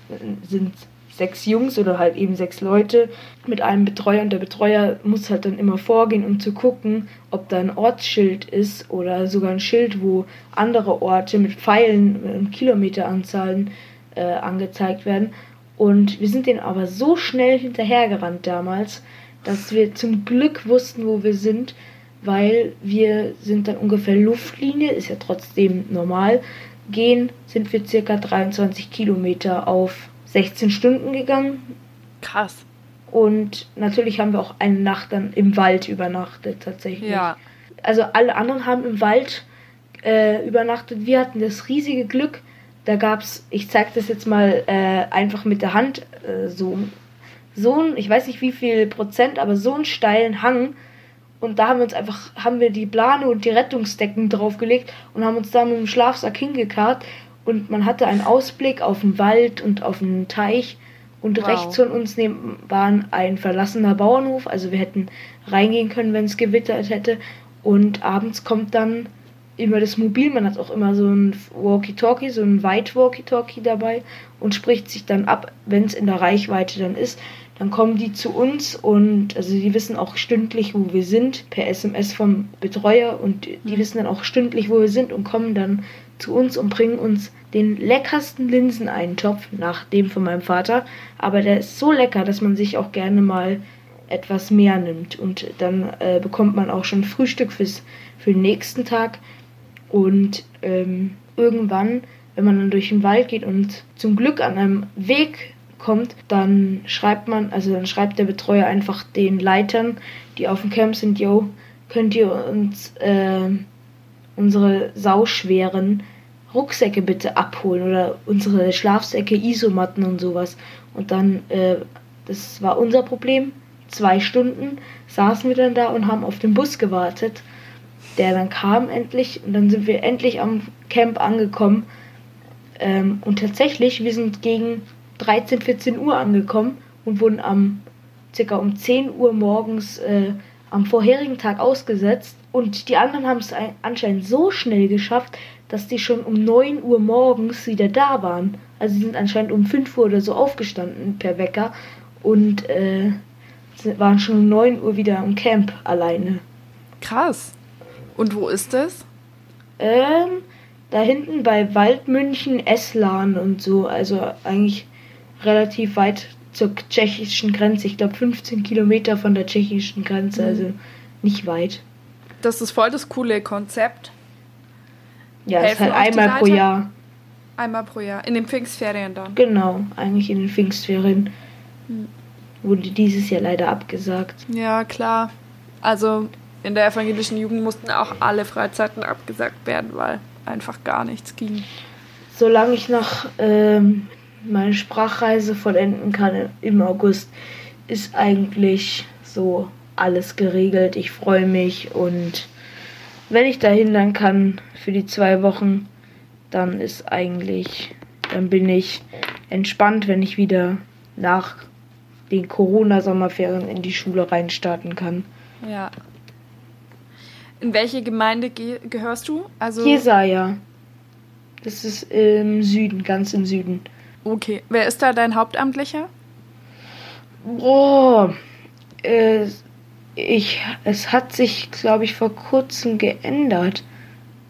sind sechs Jungs oder halt eben sechs Leute mit einem Betreuer und der Betreuer muss halt dann immer vorgehen, um zu gucken, ob da ein Ortsschild ist oder sogar ein Schild, wo andere Orte mit Pfeilen und Kilometeranzahlen äh, angezeigt werden. Und wir sind denen aber so schnell hinterhergerannt damals, dass wir zum Glück wussten, wo wir sind, weil wir sind dann ungefähr Luftlinie, ist ja trotzdem normal, gehen, sind wir circa 23 Kilometer auf 16 Stunden gegangen. Krass. Und natürlich haben wir auch eine Nacht dann im Wald übernachtet, tatsächlich. Ja. Also alle anderen haben im Wald äh, übernachtet. Wir hatten das riesige Glück. Da gab's, ich zeige das jetzt mal äh, einfach mit der Hand, äh, so, so ein, ich weiß nicht wie viel Prozent, aber so einen steilen Hang. Und da haben wir uns einfach, haben wir die Plane und die Rettungsdecken draufgelegt und haben uns da mit dem Schlafsack hingekarrt. Und man hatte einen Ausblick auf den Wald und auf den Teich. Und Wow. rechts von uns neben waren ein verlassener Bauernhof. Also wir hätten reingehen können, wenn es gewittert hätte. Und abends kommt dann immer das Mobil. Man hat auch immer so ein Walkie-Talkie, so ein Weit-Walkie-Talkie dabei und spricht sich dann ab, wenn es in der Reichweite dann ist. Dann kommen die zu uns und also die wissen auch stündlich, wo wir sind, per SMS vom Betreuer und die wissen dann auch stündlich, wo wir sind und kommen dann zu uns und bringen uns den leckersten Linseneintopf nach dem von meinem Vater. Aber der ist so lecker, dass man sich auch gerne mal etwas mehr nimmt. Und dann äh, bekommt man auch schon Frühstück fürs, für den nächsten Tag. Und ähm, irgendwann, wenn man dann durch den Wald geht und zum Glück an einem Weg kommt, dann schreibt man, also dann schreibt der Betreuer einfach den Leitern, die auf dem Camp sind, yo, könnt ihr uns äh, unsere sauschweren Rucksäcke bitte abholen oder unsere Schlafsäcke, Isomatten und sowas. Und dann, äh, das war unser Problem. Zwei Stunden saßen wir dann da und haben auf den Bus gewartet, der dann kam endlich. Und dann sind wir endlich am Camp angekommen. Ähm, und tatsächlich, wir sind gegen 13, 14 Uhr angekommen und wurden am circa um 10 Uhr morgens äh, am vorherigen Tag ausgesetzt. Und die anderen haben es ein- anscheinend so schnell geschafft, dass die schon um 9 Uhr morgens wieder da waren. Also sie sind anscheinend um 5 Uhr oder so aufgestanden per Wecker und äh, waren schon um 9 Uhr wieder am Camp alleine. Krass. Und wo ist das? Ähm, da hinten bei Waldmünchen, Eslan und so, also eigentlich relativ weit zur tschechischen Grenze. Ich glaube 15 Kilometer von der tschechischen Grenze, also nicht weit. Das ist voll das coole Konzept. Ja, ist Helfen halt einmal pro? Jahr. Einmal pro Jahr. In den Pfingstferien dann. Genau, eigentlich in den Pfingstferien. Wurde dieses Jahr leider abgesagt. Ja, klar. Also in der evangelischen Jugend mussten auch alle Freizeiten abgesagt werden, weil einfach gar nichts ging. Solange ich noch ähm, meine Sprachreise vollenden kann im August, ist eigentlich so alles geregelt. Ich freue mich und wenn ich dahin dann kann für die zwei Wochen, dann ist eigentlich, dann bin ich entspannt, wenn ich wieder nach den Corona-Sommerferien in die Schule reinstarten kann. Ja. In welche Gemeinde ge gehörst du? Also Jesaja. Das ist im Süden, ganz im Süden. okay. Wer ist da dein Hauptamtlicher? Boah, äh, ich, es hat sich, glaube ich, vor kurzem geändert.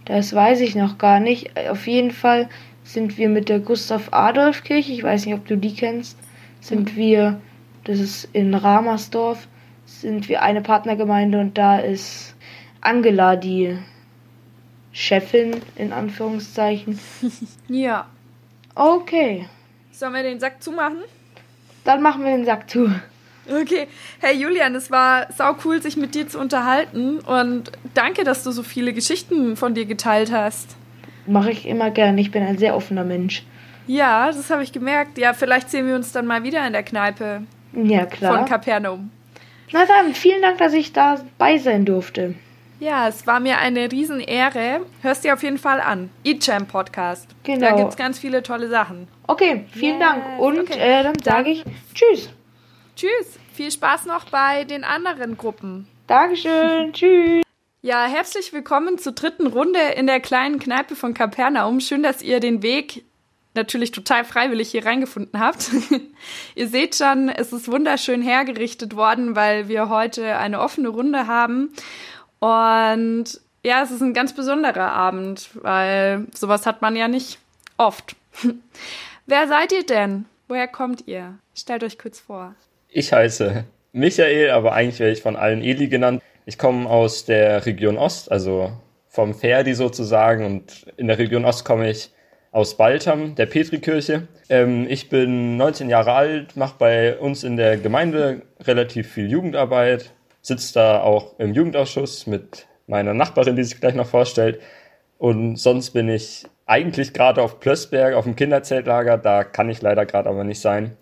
Das weiß ich noch gar nicht. Auf jeden Fall sind wir mit der Gustav-Adolf-Kirche, ich weiß nicht, ob du die kennst, sind wir, das ist in Ramersdorf, sind wir eine Partnergemeinde und da ist Angela die Chefin in Anführungszeichen. Ja. Okay, Sollen wir den Sack zumachen? dann machen wir den Sack zu. Okay. Hey Julian, es war sau cool, sich mit dir zu unterhalten und danke, dass du so viele Geschichten von dir geteilt hast. Mache ich immer gern. Ich bin ein sehr offener Mensch. Ja, das habe ich gemerkt. Ja, vielleicht sehen wir uns dann mal wieder in der Kneipe Ja, von klar. Kapernaum. Na dann, vielen Dank, dass ich dabei sein durfte. Ja, es war mir eine Riesenehre. Hörst dir auf jeden Fall an. E-Champ Podcast. Genau. Da gibt's ganz viele tolle Sachen. Okay, vielen Yes, Dank. Und okay. äh, dann sage ich Tschüss. Tschüss. Viel Spaß noch bei den anderen Gruppen. Dankeschön. Tschüss. Ja, herzlich willkommen zur dritten Runde in der kleinen Kneipe von Kapernaum. Schön, dass ihr den Weg natürlich total freiwillig hier reingefunden habt. ihr seht schon, es ist wunderschön hergerichtet worden, weil wir heute eine offene Runde haben. Und ja, es ist ein ganz besonderer Abend, weil sowas hat man ja nicht oft. Wer seid ihr denn? Woher kommt ihr? Stellt euch kurz vor. Ich heiße Michael, aber eigentlich werde ich von allen Eli genannt. Ich komme aus der Region Ost, also vom Ferdi sozusagen. Und in der Region Ost komme ich aus Baltham, der Petrikirche. Ähm, ich bin 19 Jahre alt, mache bei uns in der Gemeinde relativ viel Jugendarbeit, sitze da auch im Jugendausschuss mit meiner Nachbarin, die sich gleich noch vorstellt. Und sonst bin ich eigentlich gerade auf Plössberg, auf dem Kinderzeltlager. Da kann ich leider gerade aber nicht sein,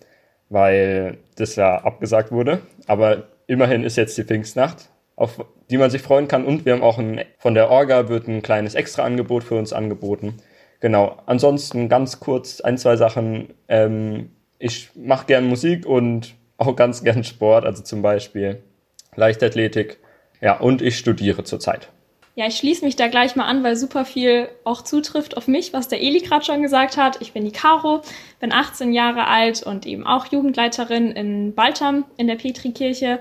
weil das ja abgesagt wurde. Aber immerhin ist jetzt die Pfingstnacht, auf die man sich freuen kann. Und wir haben auch ein, von der Orga wird ein kleines Extraangebot für uns angeboten. Genau. Ansonsten ganz kurz ein, zwei Sachen. Ähm, ich mache gern Musik und auch ganz gern Sport, also zum Beispiel Leichtathletik. Ja, und ich studiere zurzeit. Ja, ich schließe mich da gleich mal an, weil super viel auch zutrifft auf mich, was der Eli gerade schon gesagt hat. Ich bin die Caro, bin 18 Jahre alt und eben auch Jugendleiterin in Baltham in der Petrikirche.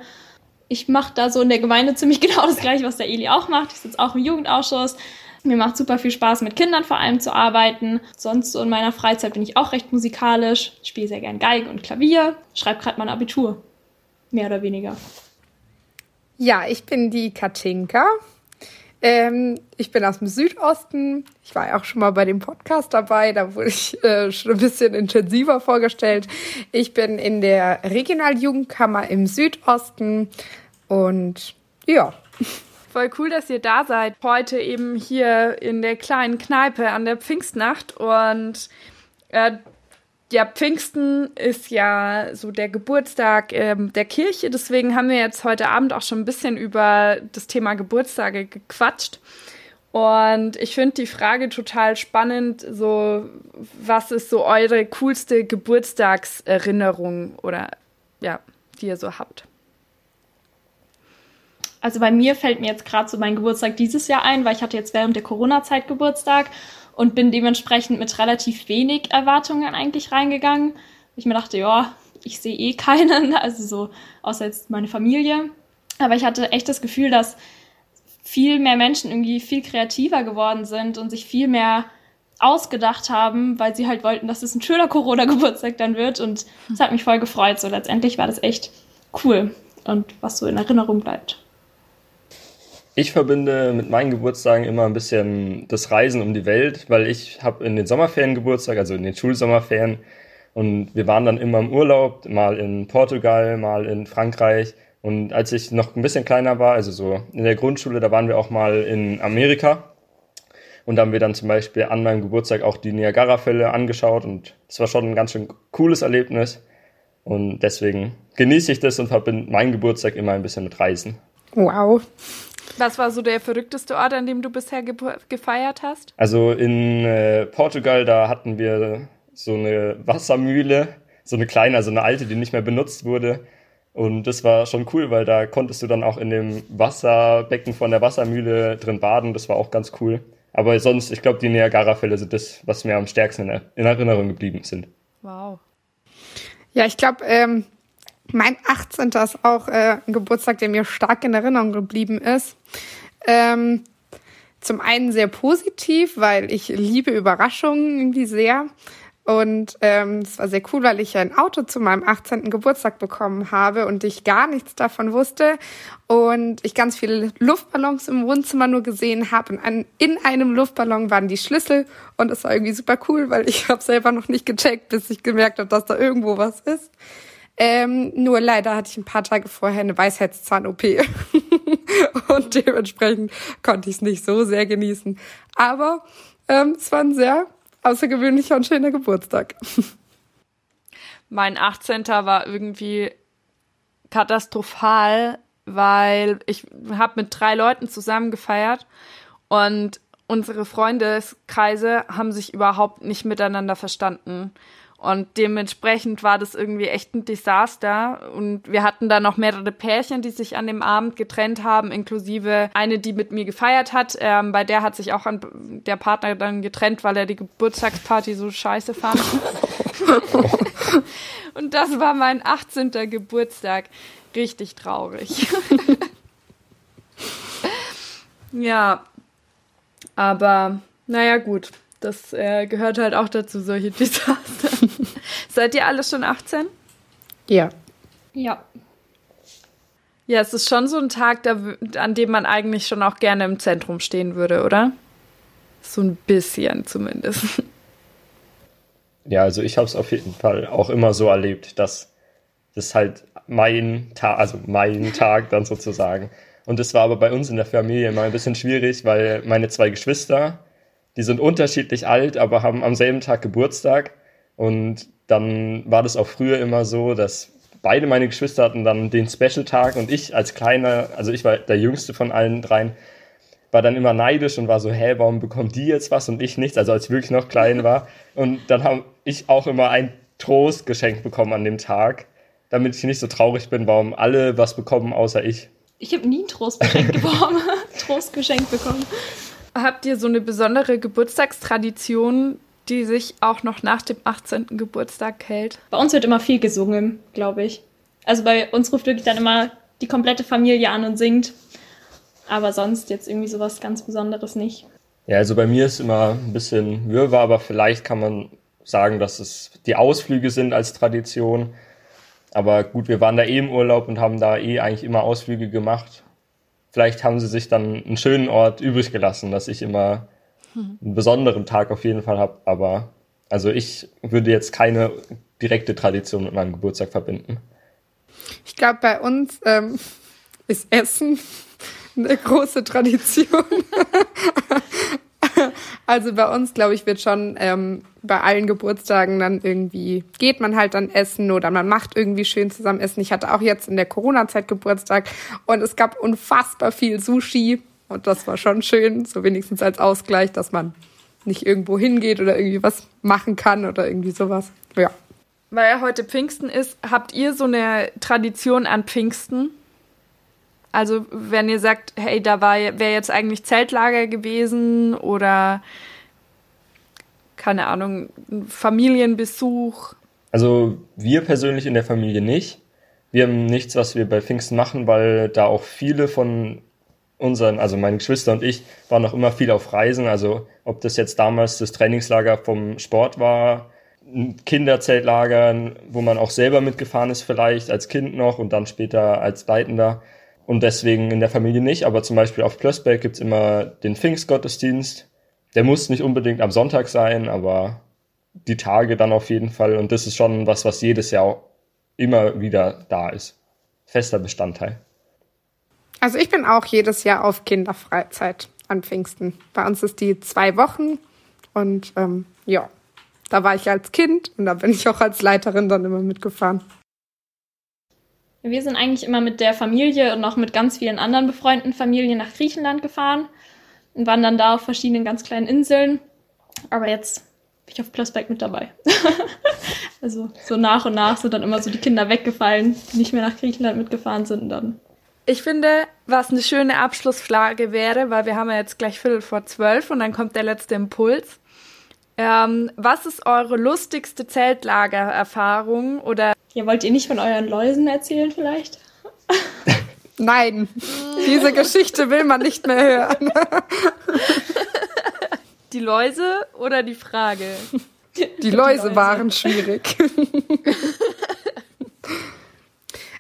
Ich mache da so in der Gemeinde ziemlich genau das gleiche, was der Eli auch macht. Ich sitze auch im Jugendausschuss. Mir macht super viel Spaß, mit Kindern vor allem zu arbeiten. Sonst so in meiner Freizeit bin ich auch recht musikalisch, spiele sehr gern Geige und Klavier, schreibe gerade mein Abitur. Mehr oder weniger. Ja, ich bin die Katinka. Ähm, ich bin aus dem Südosten. Ich war ja auch schon mal bei dem Podcast dabei. Da wurde ich äh, schon ein bisschen intensiver vorgestellt. Ich bin in der Regionaljugendkammer im Südosten. Und ja, Voll cool, dass ihr da seid. Heute eben hier in der kleinen Kneipe an der Pfingstnacht. Und äh, ja, Pfingsten ist ja so der Geburtstag ähm, der Kirche. Deswegen haben wir jetzt heute Abend auch schon ein bisschen über das Thema Geburtstage gequatscht. Und ich finde die Frage total spannend, so was ist so eure coolste Geburtstagserinnerung oder ja, die ihr so habt? Also bei mir fällt mir jetzt gerade so mein Geburtstag dieses Jahr ein, weil ich hatte jetzt während der Corona-Zeit Geburtstag und bin dementsprechend mit relativ wenig Erwartungen eigentlich reingegangen. Ich mir dachte, ja, ich sehe eh keinen, also so, außer jetzt meine Familie. Aber ich hatte echt das Gefühl, dass viel mehr Menschen irgendwie viel kreativer geworden sind und sich viel mehr ausgedacht haben, weil sie halt wollten, dass es ein schöner Corona-Geburtstag dann wird. Und es hat mich voll gefreut. So letztendlich war das echt cool und was so in Erinnerung bleibt. Ich verbinde mit meinen Geburtstagen immer ein bisschen das Reisen um die Welt, weil ich habe in den Sommerferien Geburtstag, also in den Schulsommerferien. Und wir waren dann immer im Urlaub, mal in Portugal, mal in Frankreich. Und als ich noch ein bisschen kleiner war, also so in der Grundschule, da waren wir auch mal in Amerika. Und da haben wir dann zum Beispiel an meinem Geburtstag auch die Niagara-Fälle angeschaut. Und das war schon ein ganz schön cooles Erlebnis. Und deswegen genieße ich das und verbinde meinen Geburtstag immer ein bisschen mit Reisen. wow. Was war so der verrückteste Ort, an dem du bisher gebur- gefeiert hast? Also in äh, Portugal, da hatten wir so eine Wassermühle, so eine kleine, also eine alte, die nicht mehr benutzt wurde. Und das war schon cool, weil da konntest du dann auch in dem Wasserbecken von der Wassermühle drin baden. Das war auch ganz cool. Aber sonst, ich glaube, die Niagara-Fälle sind das, was mir am stärksten in, in Erinnerung geblieben sind. Wow. Ja, ich glaube, ähm, mein 18. ist auch äh, ein Geburtstag, der mir stark in Erinnerung geblieben ist. Ähm, zum einen sehr positiv, weil ich liebe Überraschungen irgendwie sehr. Und ähm, es war sehr cool, weil ich ein Auto zu meinem 18. Geburtstag bekommen habe und ich gar nichts davon wusste und ich ganz viele Luftballons im Wohnzimmer nur gesehen habe. Und in einem Luftballon waren die Schlüssel und es war irgendwie super cool, weil ich habe selber noch nicht gecheckt, bis ich gemerkt habe, dass da irgendwo was ist. Ähm, nur leider hatte ich ein paar Tage vorher eine Weisheitszahn-OP und dementsprechend konnte ich es nicht so sehr genießen. Aber ähm, es war ein sehr außergewöhnlicher und schöner Geburtstag. Mein 18. war irgendwie katastrophal, weil ich habe mit drei Leuten zusammen gefeiert und unsere Freundeskreise haben sich überhaupt nicht miteinander verstanden. Und dementsprechend war das irgendwie echt ein Desaster. Und wir hatten da noch mehrere Pärchen, die sich an dem Abend getrennt haben, inklusive eine, die mit mir gefeiert hat. Ähm, bei der hat sich auch an der Partner dann getrennt, weil er die Geburtstagsparty so scheiße fand. Und das war mein 18. Geburtstag. Richtig traurig. ja, aber naja, gut. Das äh, gehört halt auch dazu, solche Desaster. Seid ihr alle schon 18? Ja. Ja. Ja, es ist schon so ein Tag, da, an dem man eigentlich schon auch gerne im Zentrum stehen würde, oder? So ein bisschen zumindest. Ja, also ich habe es auf jeden Fall auch immer so erlebt, dass das halt mein Tag, also mein Tag dann sozusagen. Und das war aber bei uns in der Familie immer ein bisschen schwierig, weil meine zwei Geschwister, die sind unterschiedlich alt, aber haben am selben Tag Geburtstag. Und dann war das auch früher immer so, dass beide meine Geschwister hatten dann den Special-Tag und ich als kleiner, also ich war der jüngste von allen dreien, war dann immer neidisch und war so, hä, warum bekommt die jetzt was und ich nichts? Also als ich wirklich noch klein war. Und dann habe ich auch immer ein Trostgeschenk bekommen an dem Tag, damit ich nicht so traurig bin, warum alle was bekommen, außer ich. Ich habe nie ein Trostgeschenk bekommen. Trostgeschenk bekommen. Habt ihr so eine besondere Geburtstagstradition, die sich auch noch nach dem 18. Geburtstag hält? Bei uns wird immer viel gesungen, glaube ich. Also bei uns ruft wirklich dann immer die komplette Familie an und singt. Aber sonst jetzt irgendwie sowas ganz Besonderes nicht. Ja, also bei mir ist immer ein bisschen Wirrwarr, aber vielleicht kann man sagen, dass es die Ausflüge sind als Tradition. Aber gut, wir waren da eh im Urlaub und haben da eh eigentlich immer Ausflüge gemacht. Vielleicht haben sie sich dann einen schönen Ort übrig gelassen, dass ich immer einen besonderen Tag auf jeden Fall habe. Aber also ich würde jetzt keine direkte Tradition mit meinem Geburtstag verbinden. Ich glaube, bei uns ähm, ist Essen eine große Tradition. also bei uns, glaube ich, wird schon ähm, bei allen Geburtstagen dann irgendwie, geht man halt dann essen oder man macht irgendwie schön zusammen essen. Ich hatte auch jetzt in der Corona-Zeit Geburtstag und es gab unfassbar viel Sushi und das war schon schön, so wenigstens als Ausgleich, dass man nicht irgendwo hingeht oder irgendwie was machen kann oder irgendwie sowas. Ja. Weil ja heute Pfingsten ist, habt ihr so eine Tradition an Pfingsten? Also wenn ihr sagt, hey, da wäre jetzt eigentlich Zeltlager gewesen oder keine Ahnung, Familienbesuch. Also wir persönlich in der Familie nicht. Wir haben nichts, was wir bei Pfingsten machen, weil da auch viele von unseren, also meine Geschwister und ich, waren noch immer viel auf Reisen. Also ob das jetzt damals das Trainingslager vom Sport war, ein Kinderzeltlager, wo man auch selber mitgefahren ist vielleicht als Kind noch und dann später als Leitender. Und deswegen in der Familie nicht, aber zum Beispiel auf Plössberg gibt's immer den Pfingstgottesdienst. Der muss nicht unbedingt am Sonntag sein, aber die Tage dann auf jeden Fall. Und das ist schon was, was jedes Jahr immer wieder da ist. Fester Bestandteil. Also ich bin auch jedes Jahr auf Kinderfreizeit an Pfingsten. Bei uns ist die zwei Wochen und ähm, ja, da war ich als Kind und da bin ich auch als Leiterin dann immer mitgefahren. Wir sind eigentlich immer mit der Familie und auch mit ganz vielen anderen befreundeten Familien nach Griechenland gefahren und waren dann da auf verschiedenen ganz kleinen Inseln. Aber jetzt bin ich auf Plossberg mit dabei. also so nach und nach sind dann immer so die Kinder weggefallen, die nicht mehr nach Griechenland mitgefahren sind und dann ich finde, was eine schöne Abschlussfrage wäre, weil wir haben ja jetzt gleich Viertel vor zwölf und dann kommt der letzte Impuls. Ähm, was ist eure lustigste Zeltlagererfahrung oder? Ja, wollt ihr nicht von euren Läusen erzählen vielleicht? Nein, diese Geschichte will man nicht mehr hören. Die Läuse oder die Frage? Die Läuse, Läuse. waren schwierig.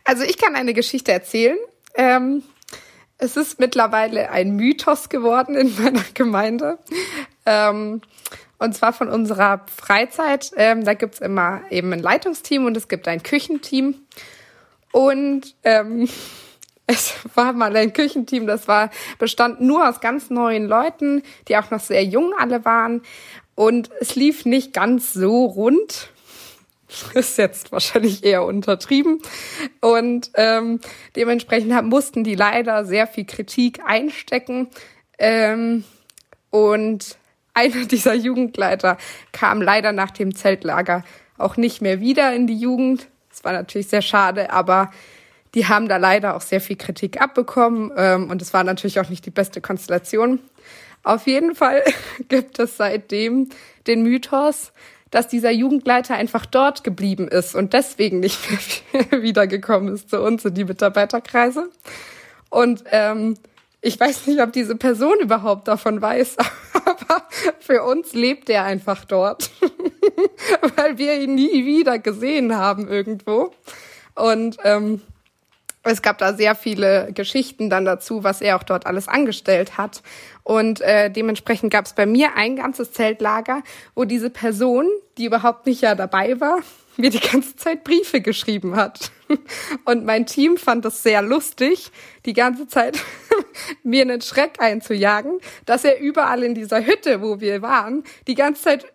also ich kann eine Geschichte erzählen. Ähm, es ist mittlerweile ein Mythos geworden in meiner Gemeinde. Ähm, und zwar von unserer Freizeit. Ähm, da gibt's immer eben ein Leitungsteam und es gibt ein Küchenteam. Und ähm, es war mal ein Küchenteam, das war bestand nur aus ganz neuen Leuten, die auch noch sehr jung alle waren. Und es lief nicht ganz so rund. Ist jetzt wahrscheinlich eher untertrieben. Und ähm, dementsprechend mussten die leider sehr viel Kritik einstecken. Ähm, und einer dieser Jugendleiter kam leider nach dem Zeltlager auch nicht mehr wieder in die Jugend. Das war natürlich sehr schade, aber die haben da leider auch sehr viel Kritik abbekommen ähm, und es war natürlich auch nicht die beste Konstellation. Auf jeden Fall gibt es seitdem den Mythos, dass dieser Jugendleiter einfach dort geblieben ist und deswegen nicht mehr wiedergekommen ist zu uns in die Mitarbeiterkreise. Und ähm, ich weiß nicht, ob diese Person überhaupt davon weiß, aber für uns lebt er einfach dort, weil wir ihn nie wieder gesehen haben irgendwo. Und ähm, es gab da sehr viele Geschichten dann dazu, was er auch dort alles angestellt hat. Und äh, dementsprechend gab es bei mir ein ganzes Zeltlager, wo diese Person, die überhaupt nicht ja dabei war, mir die ganze Zeit Briefe geschrieben hat. Und mein Team fand es sehr lustig, die ganze Zeit mir einen Schreck einzujagen, dass er überall in dieser Hütte, wo wir waren, die ganze Zeit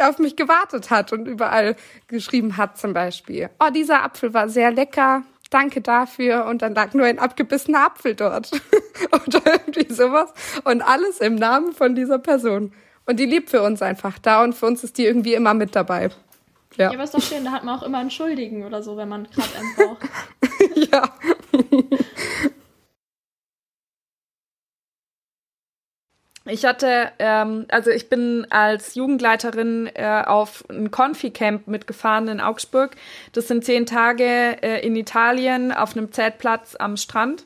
auf mich gewartet hat und überall geschrieben hat zum Beispiel, oh, dieser Apfel war sehr lecker, danke dafür und dann lag nur ein abgebissener Apfel dort oder irgendwie sowas und alles im Namen von dieser Person. Und die lebt für uns einfach da und für uns ist die irgendwie immer mit dabei. Ja. ja, aber ist doch schön, da hat man auch immer einen Schuldigen oder so, wenn man gerade einen braucht. ja. Ich hatte, ähm, also ich bin als Jugendleiterin äh, auf ein Konfi-Camp mitgefahren in Augsburg. Das sind zehn Tage äh, in Italien auf einem Zeltplatz am Strand.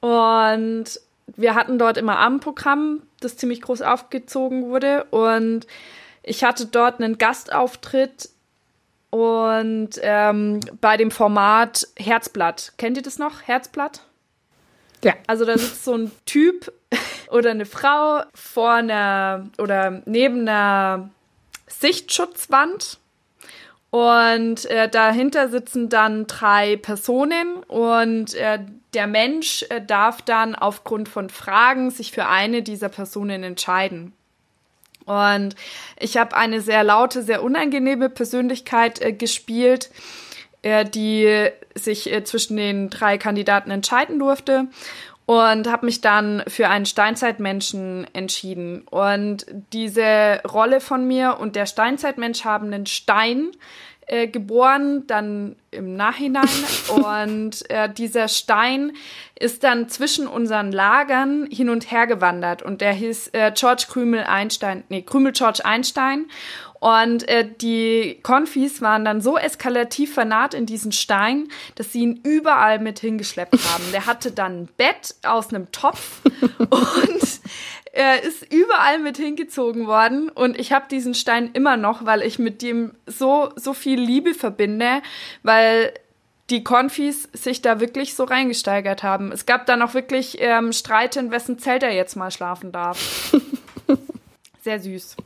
Und wir hatten dort immer Abendprogramm, das ziemlich groß aufgezogen wurde. Und ich hatte dort einen Gastauftritt und ähm, bei dem Format Herzblatt. Kennt ihr das noch? Herzblatt? Ja. Also da sitzt so ein Typ oder eine Frau vor einer oder neben einer Sichtschutzwand und äh, dahinter sitzen dann drei Personen und äh, der Mensch äh, darf dann aufgrund von Fragen sich für eine dieser Personen entscheiden. Und ich habe eine sehr laute, sehr unangenehme Persönlichkeit äh, gespielt, äh, die sich äh, zwischen den drei Kandidaten entscheiden durfte und habe mich dann für einen Steinzeitmenschen entschieden. Und diese Rolle von mir und der Steinzeitmensch haben einen Stein äh, geboren, dann im Nachhinein. und äh, dieser Stein ist dann zwischen unseren Lagern hin und her gewandert. Und der hieß äh, George Krümel Einstein, nee, Krümel George Einstein. Und äh, die Konfis waren dann so eskalativ vernarrt in diesen Stein, dass sie ihn überall mit hingeschleppt haben. Der hatte dann ein Bett aus einem Topf und er ist überall mit hingezogen worden. Und ich habe diesen Stein immer noch, weil ich mit dem so, so viel Liebe verbinde, weil die Konfis sich da wirklich so reingesteigert haben. Es gab dann auch wirklich ähm, Streit, in wessen Zelt er jetzt mal schlafen darf. Sehr süß.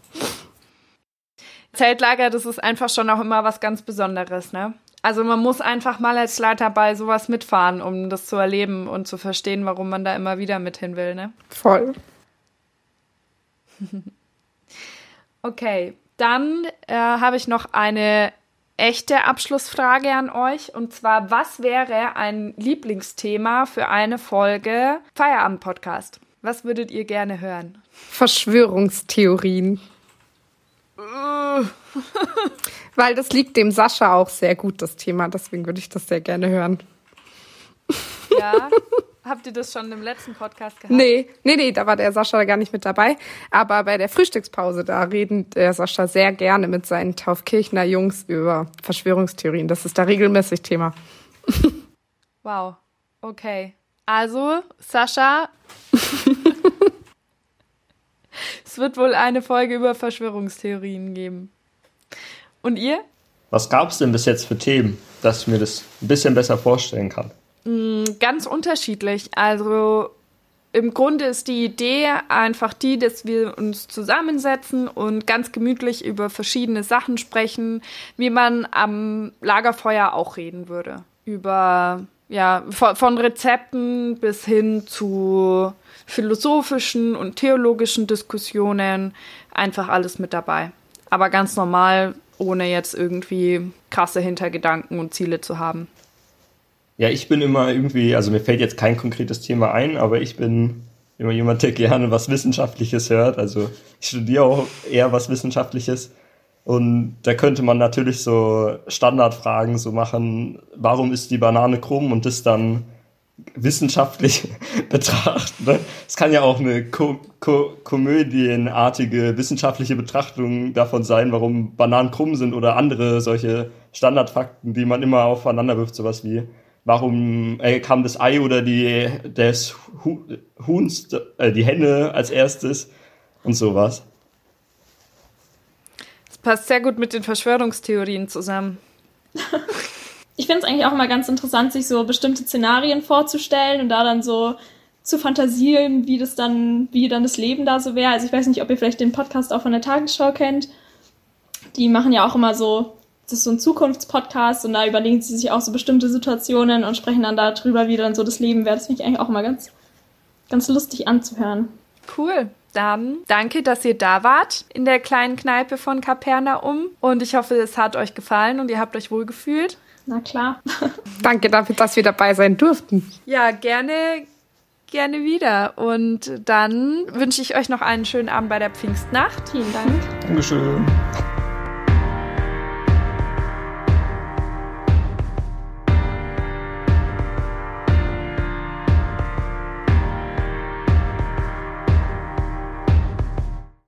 Zeltlager, das ist einfach schon auch immer was ganz Besonderes, ne? Also man muss einfach mal als Leiter bei sowas mitfahren, um das zu erleben und zu verstehen, warum man da immer wieder mit hin will, ne? Voll. okay, dann äh, habe ich noch eine echte Abschlussfrage an euch. Und zwar, was wäre ein Lieblingsthema für eine Folge Feierabend-Podcast? Was würdet ihr gerne hören? Verschwörungstheorien. Weil das liegt dem Sascha auch sehr gut, das Thema. Deswegen würde ich das sehr gerne hören. Ja. Habt ihr das schon im letzten Podcast gehabt? Nee, nee, nee, da war der Sascha gar nicht mit dabei. Aber bei der Frühstückspause, da reden der Sascha sehr gerne mit seinen Taufkirchner Jungs über Verschwörungstheorien. Das ist da regelmäßig Thema. Wow. Okay. Also, Sascha. es wird wohl eine Folge über Verschwörungstheorien geben. Und ihr? Was gab es denn bis jetzt für Themen, dass ich mir das ein bisschen besser vorstellen kann? Mm, ganz unterschiedlich. Also im Grunde ist die Idee einfach die, dass wir uns zusammensetzen und ganz gemütlich über verschiedene Sachen sprechen, wie man am Lagerfeuer auch reden würde. Über, ja, von Rezepten bis hin zu philosophischen und theologischen Diskussionen. Einfach alles mit dabei. Aber ganz normal, ohne jetzt irgendwie krasse Hintergedanken und Ziele zu haben. Ja, ich bin immer irgendwie, also mir fällt jetzt kein konkretes Thema ein, aber ich bin immer jemand, der gerne was Wissenschaftliches hört. Also ich studiere auch eher was Wissenschaftliches. Und da könnte man natürlich so Standardfragen so machen, warum ist die Banane krumm und das dann wissenschaftlich betrachten. Ne? Es kann ja auch eine ko ko komödienartige wissenschaftliche Betrachtung davon sein, warum Bananen krumm sind oder andere solche Standardfakten, die man immer aufeinander wirft, sowas wie warum äh, kam das Ei oder die des Huhns, äh, die Henne als erstes und sowas. Das passt sehr gut mit den Verschwörungstheorien zusammen. ich finde es eigentlich auch immer ganz interessant, sich so bestimmte Szenarien vorzustellen und da dann so zu fantasieren, wie das dann, wie dann das Leben da so wäre. Also ich weiß nicht, ob ihr vielleicht den Podcast auch von der Tagesschau kennt. Die machen ja auch immer so das ist so ein Zukunftspodcast und da überlegen sie sich auch so bestimmte Situationen und sprechen dann darüber, wie dann so das Leben wäre. Das finde ich eigentlich auch immer ganz, ganz lustig anzuhören. Cool. Dann danke, dass ihr da wart in der kleinen Kneipe von Kapernaum. Und ich hoffe, es hat euch gefallen und ihr habt euch wohlgefühlt. Na klar. danke dafür, dass wir dabei sein durften. Ja, gerne, gerne wieder. Und dann wünsche ich euch noch einen schönen Abend bei der Pfingstnacht. Vielen Dank. Dankeschön.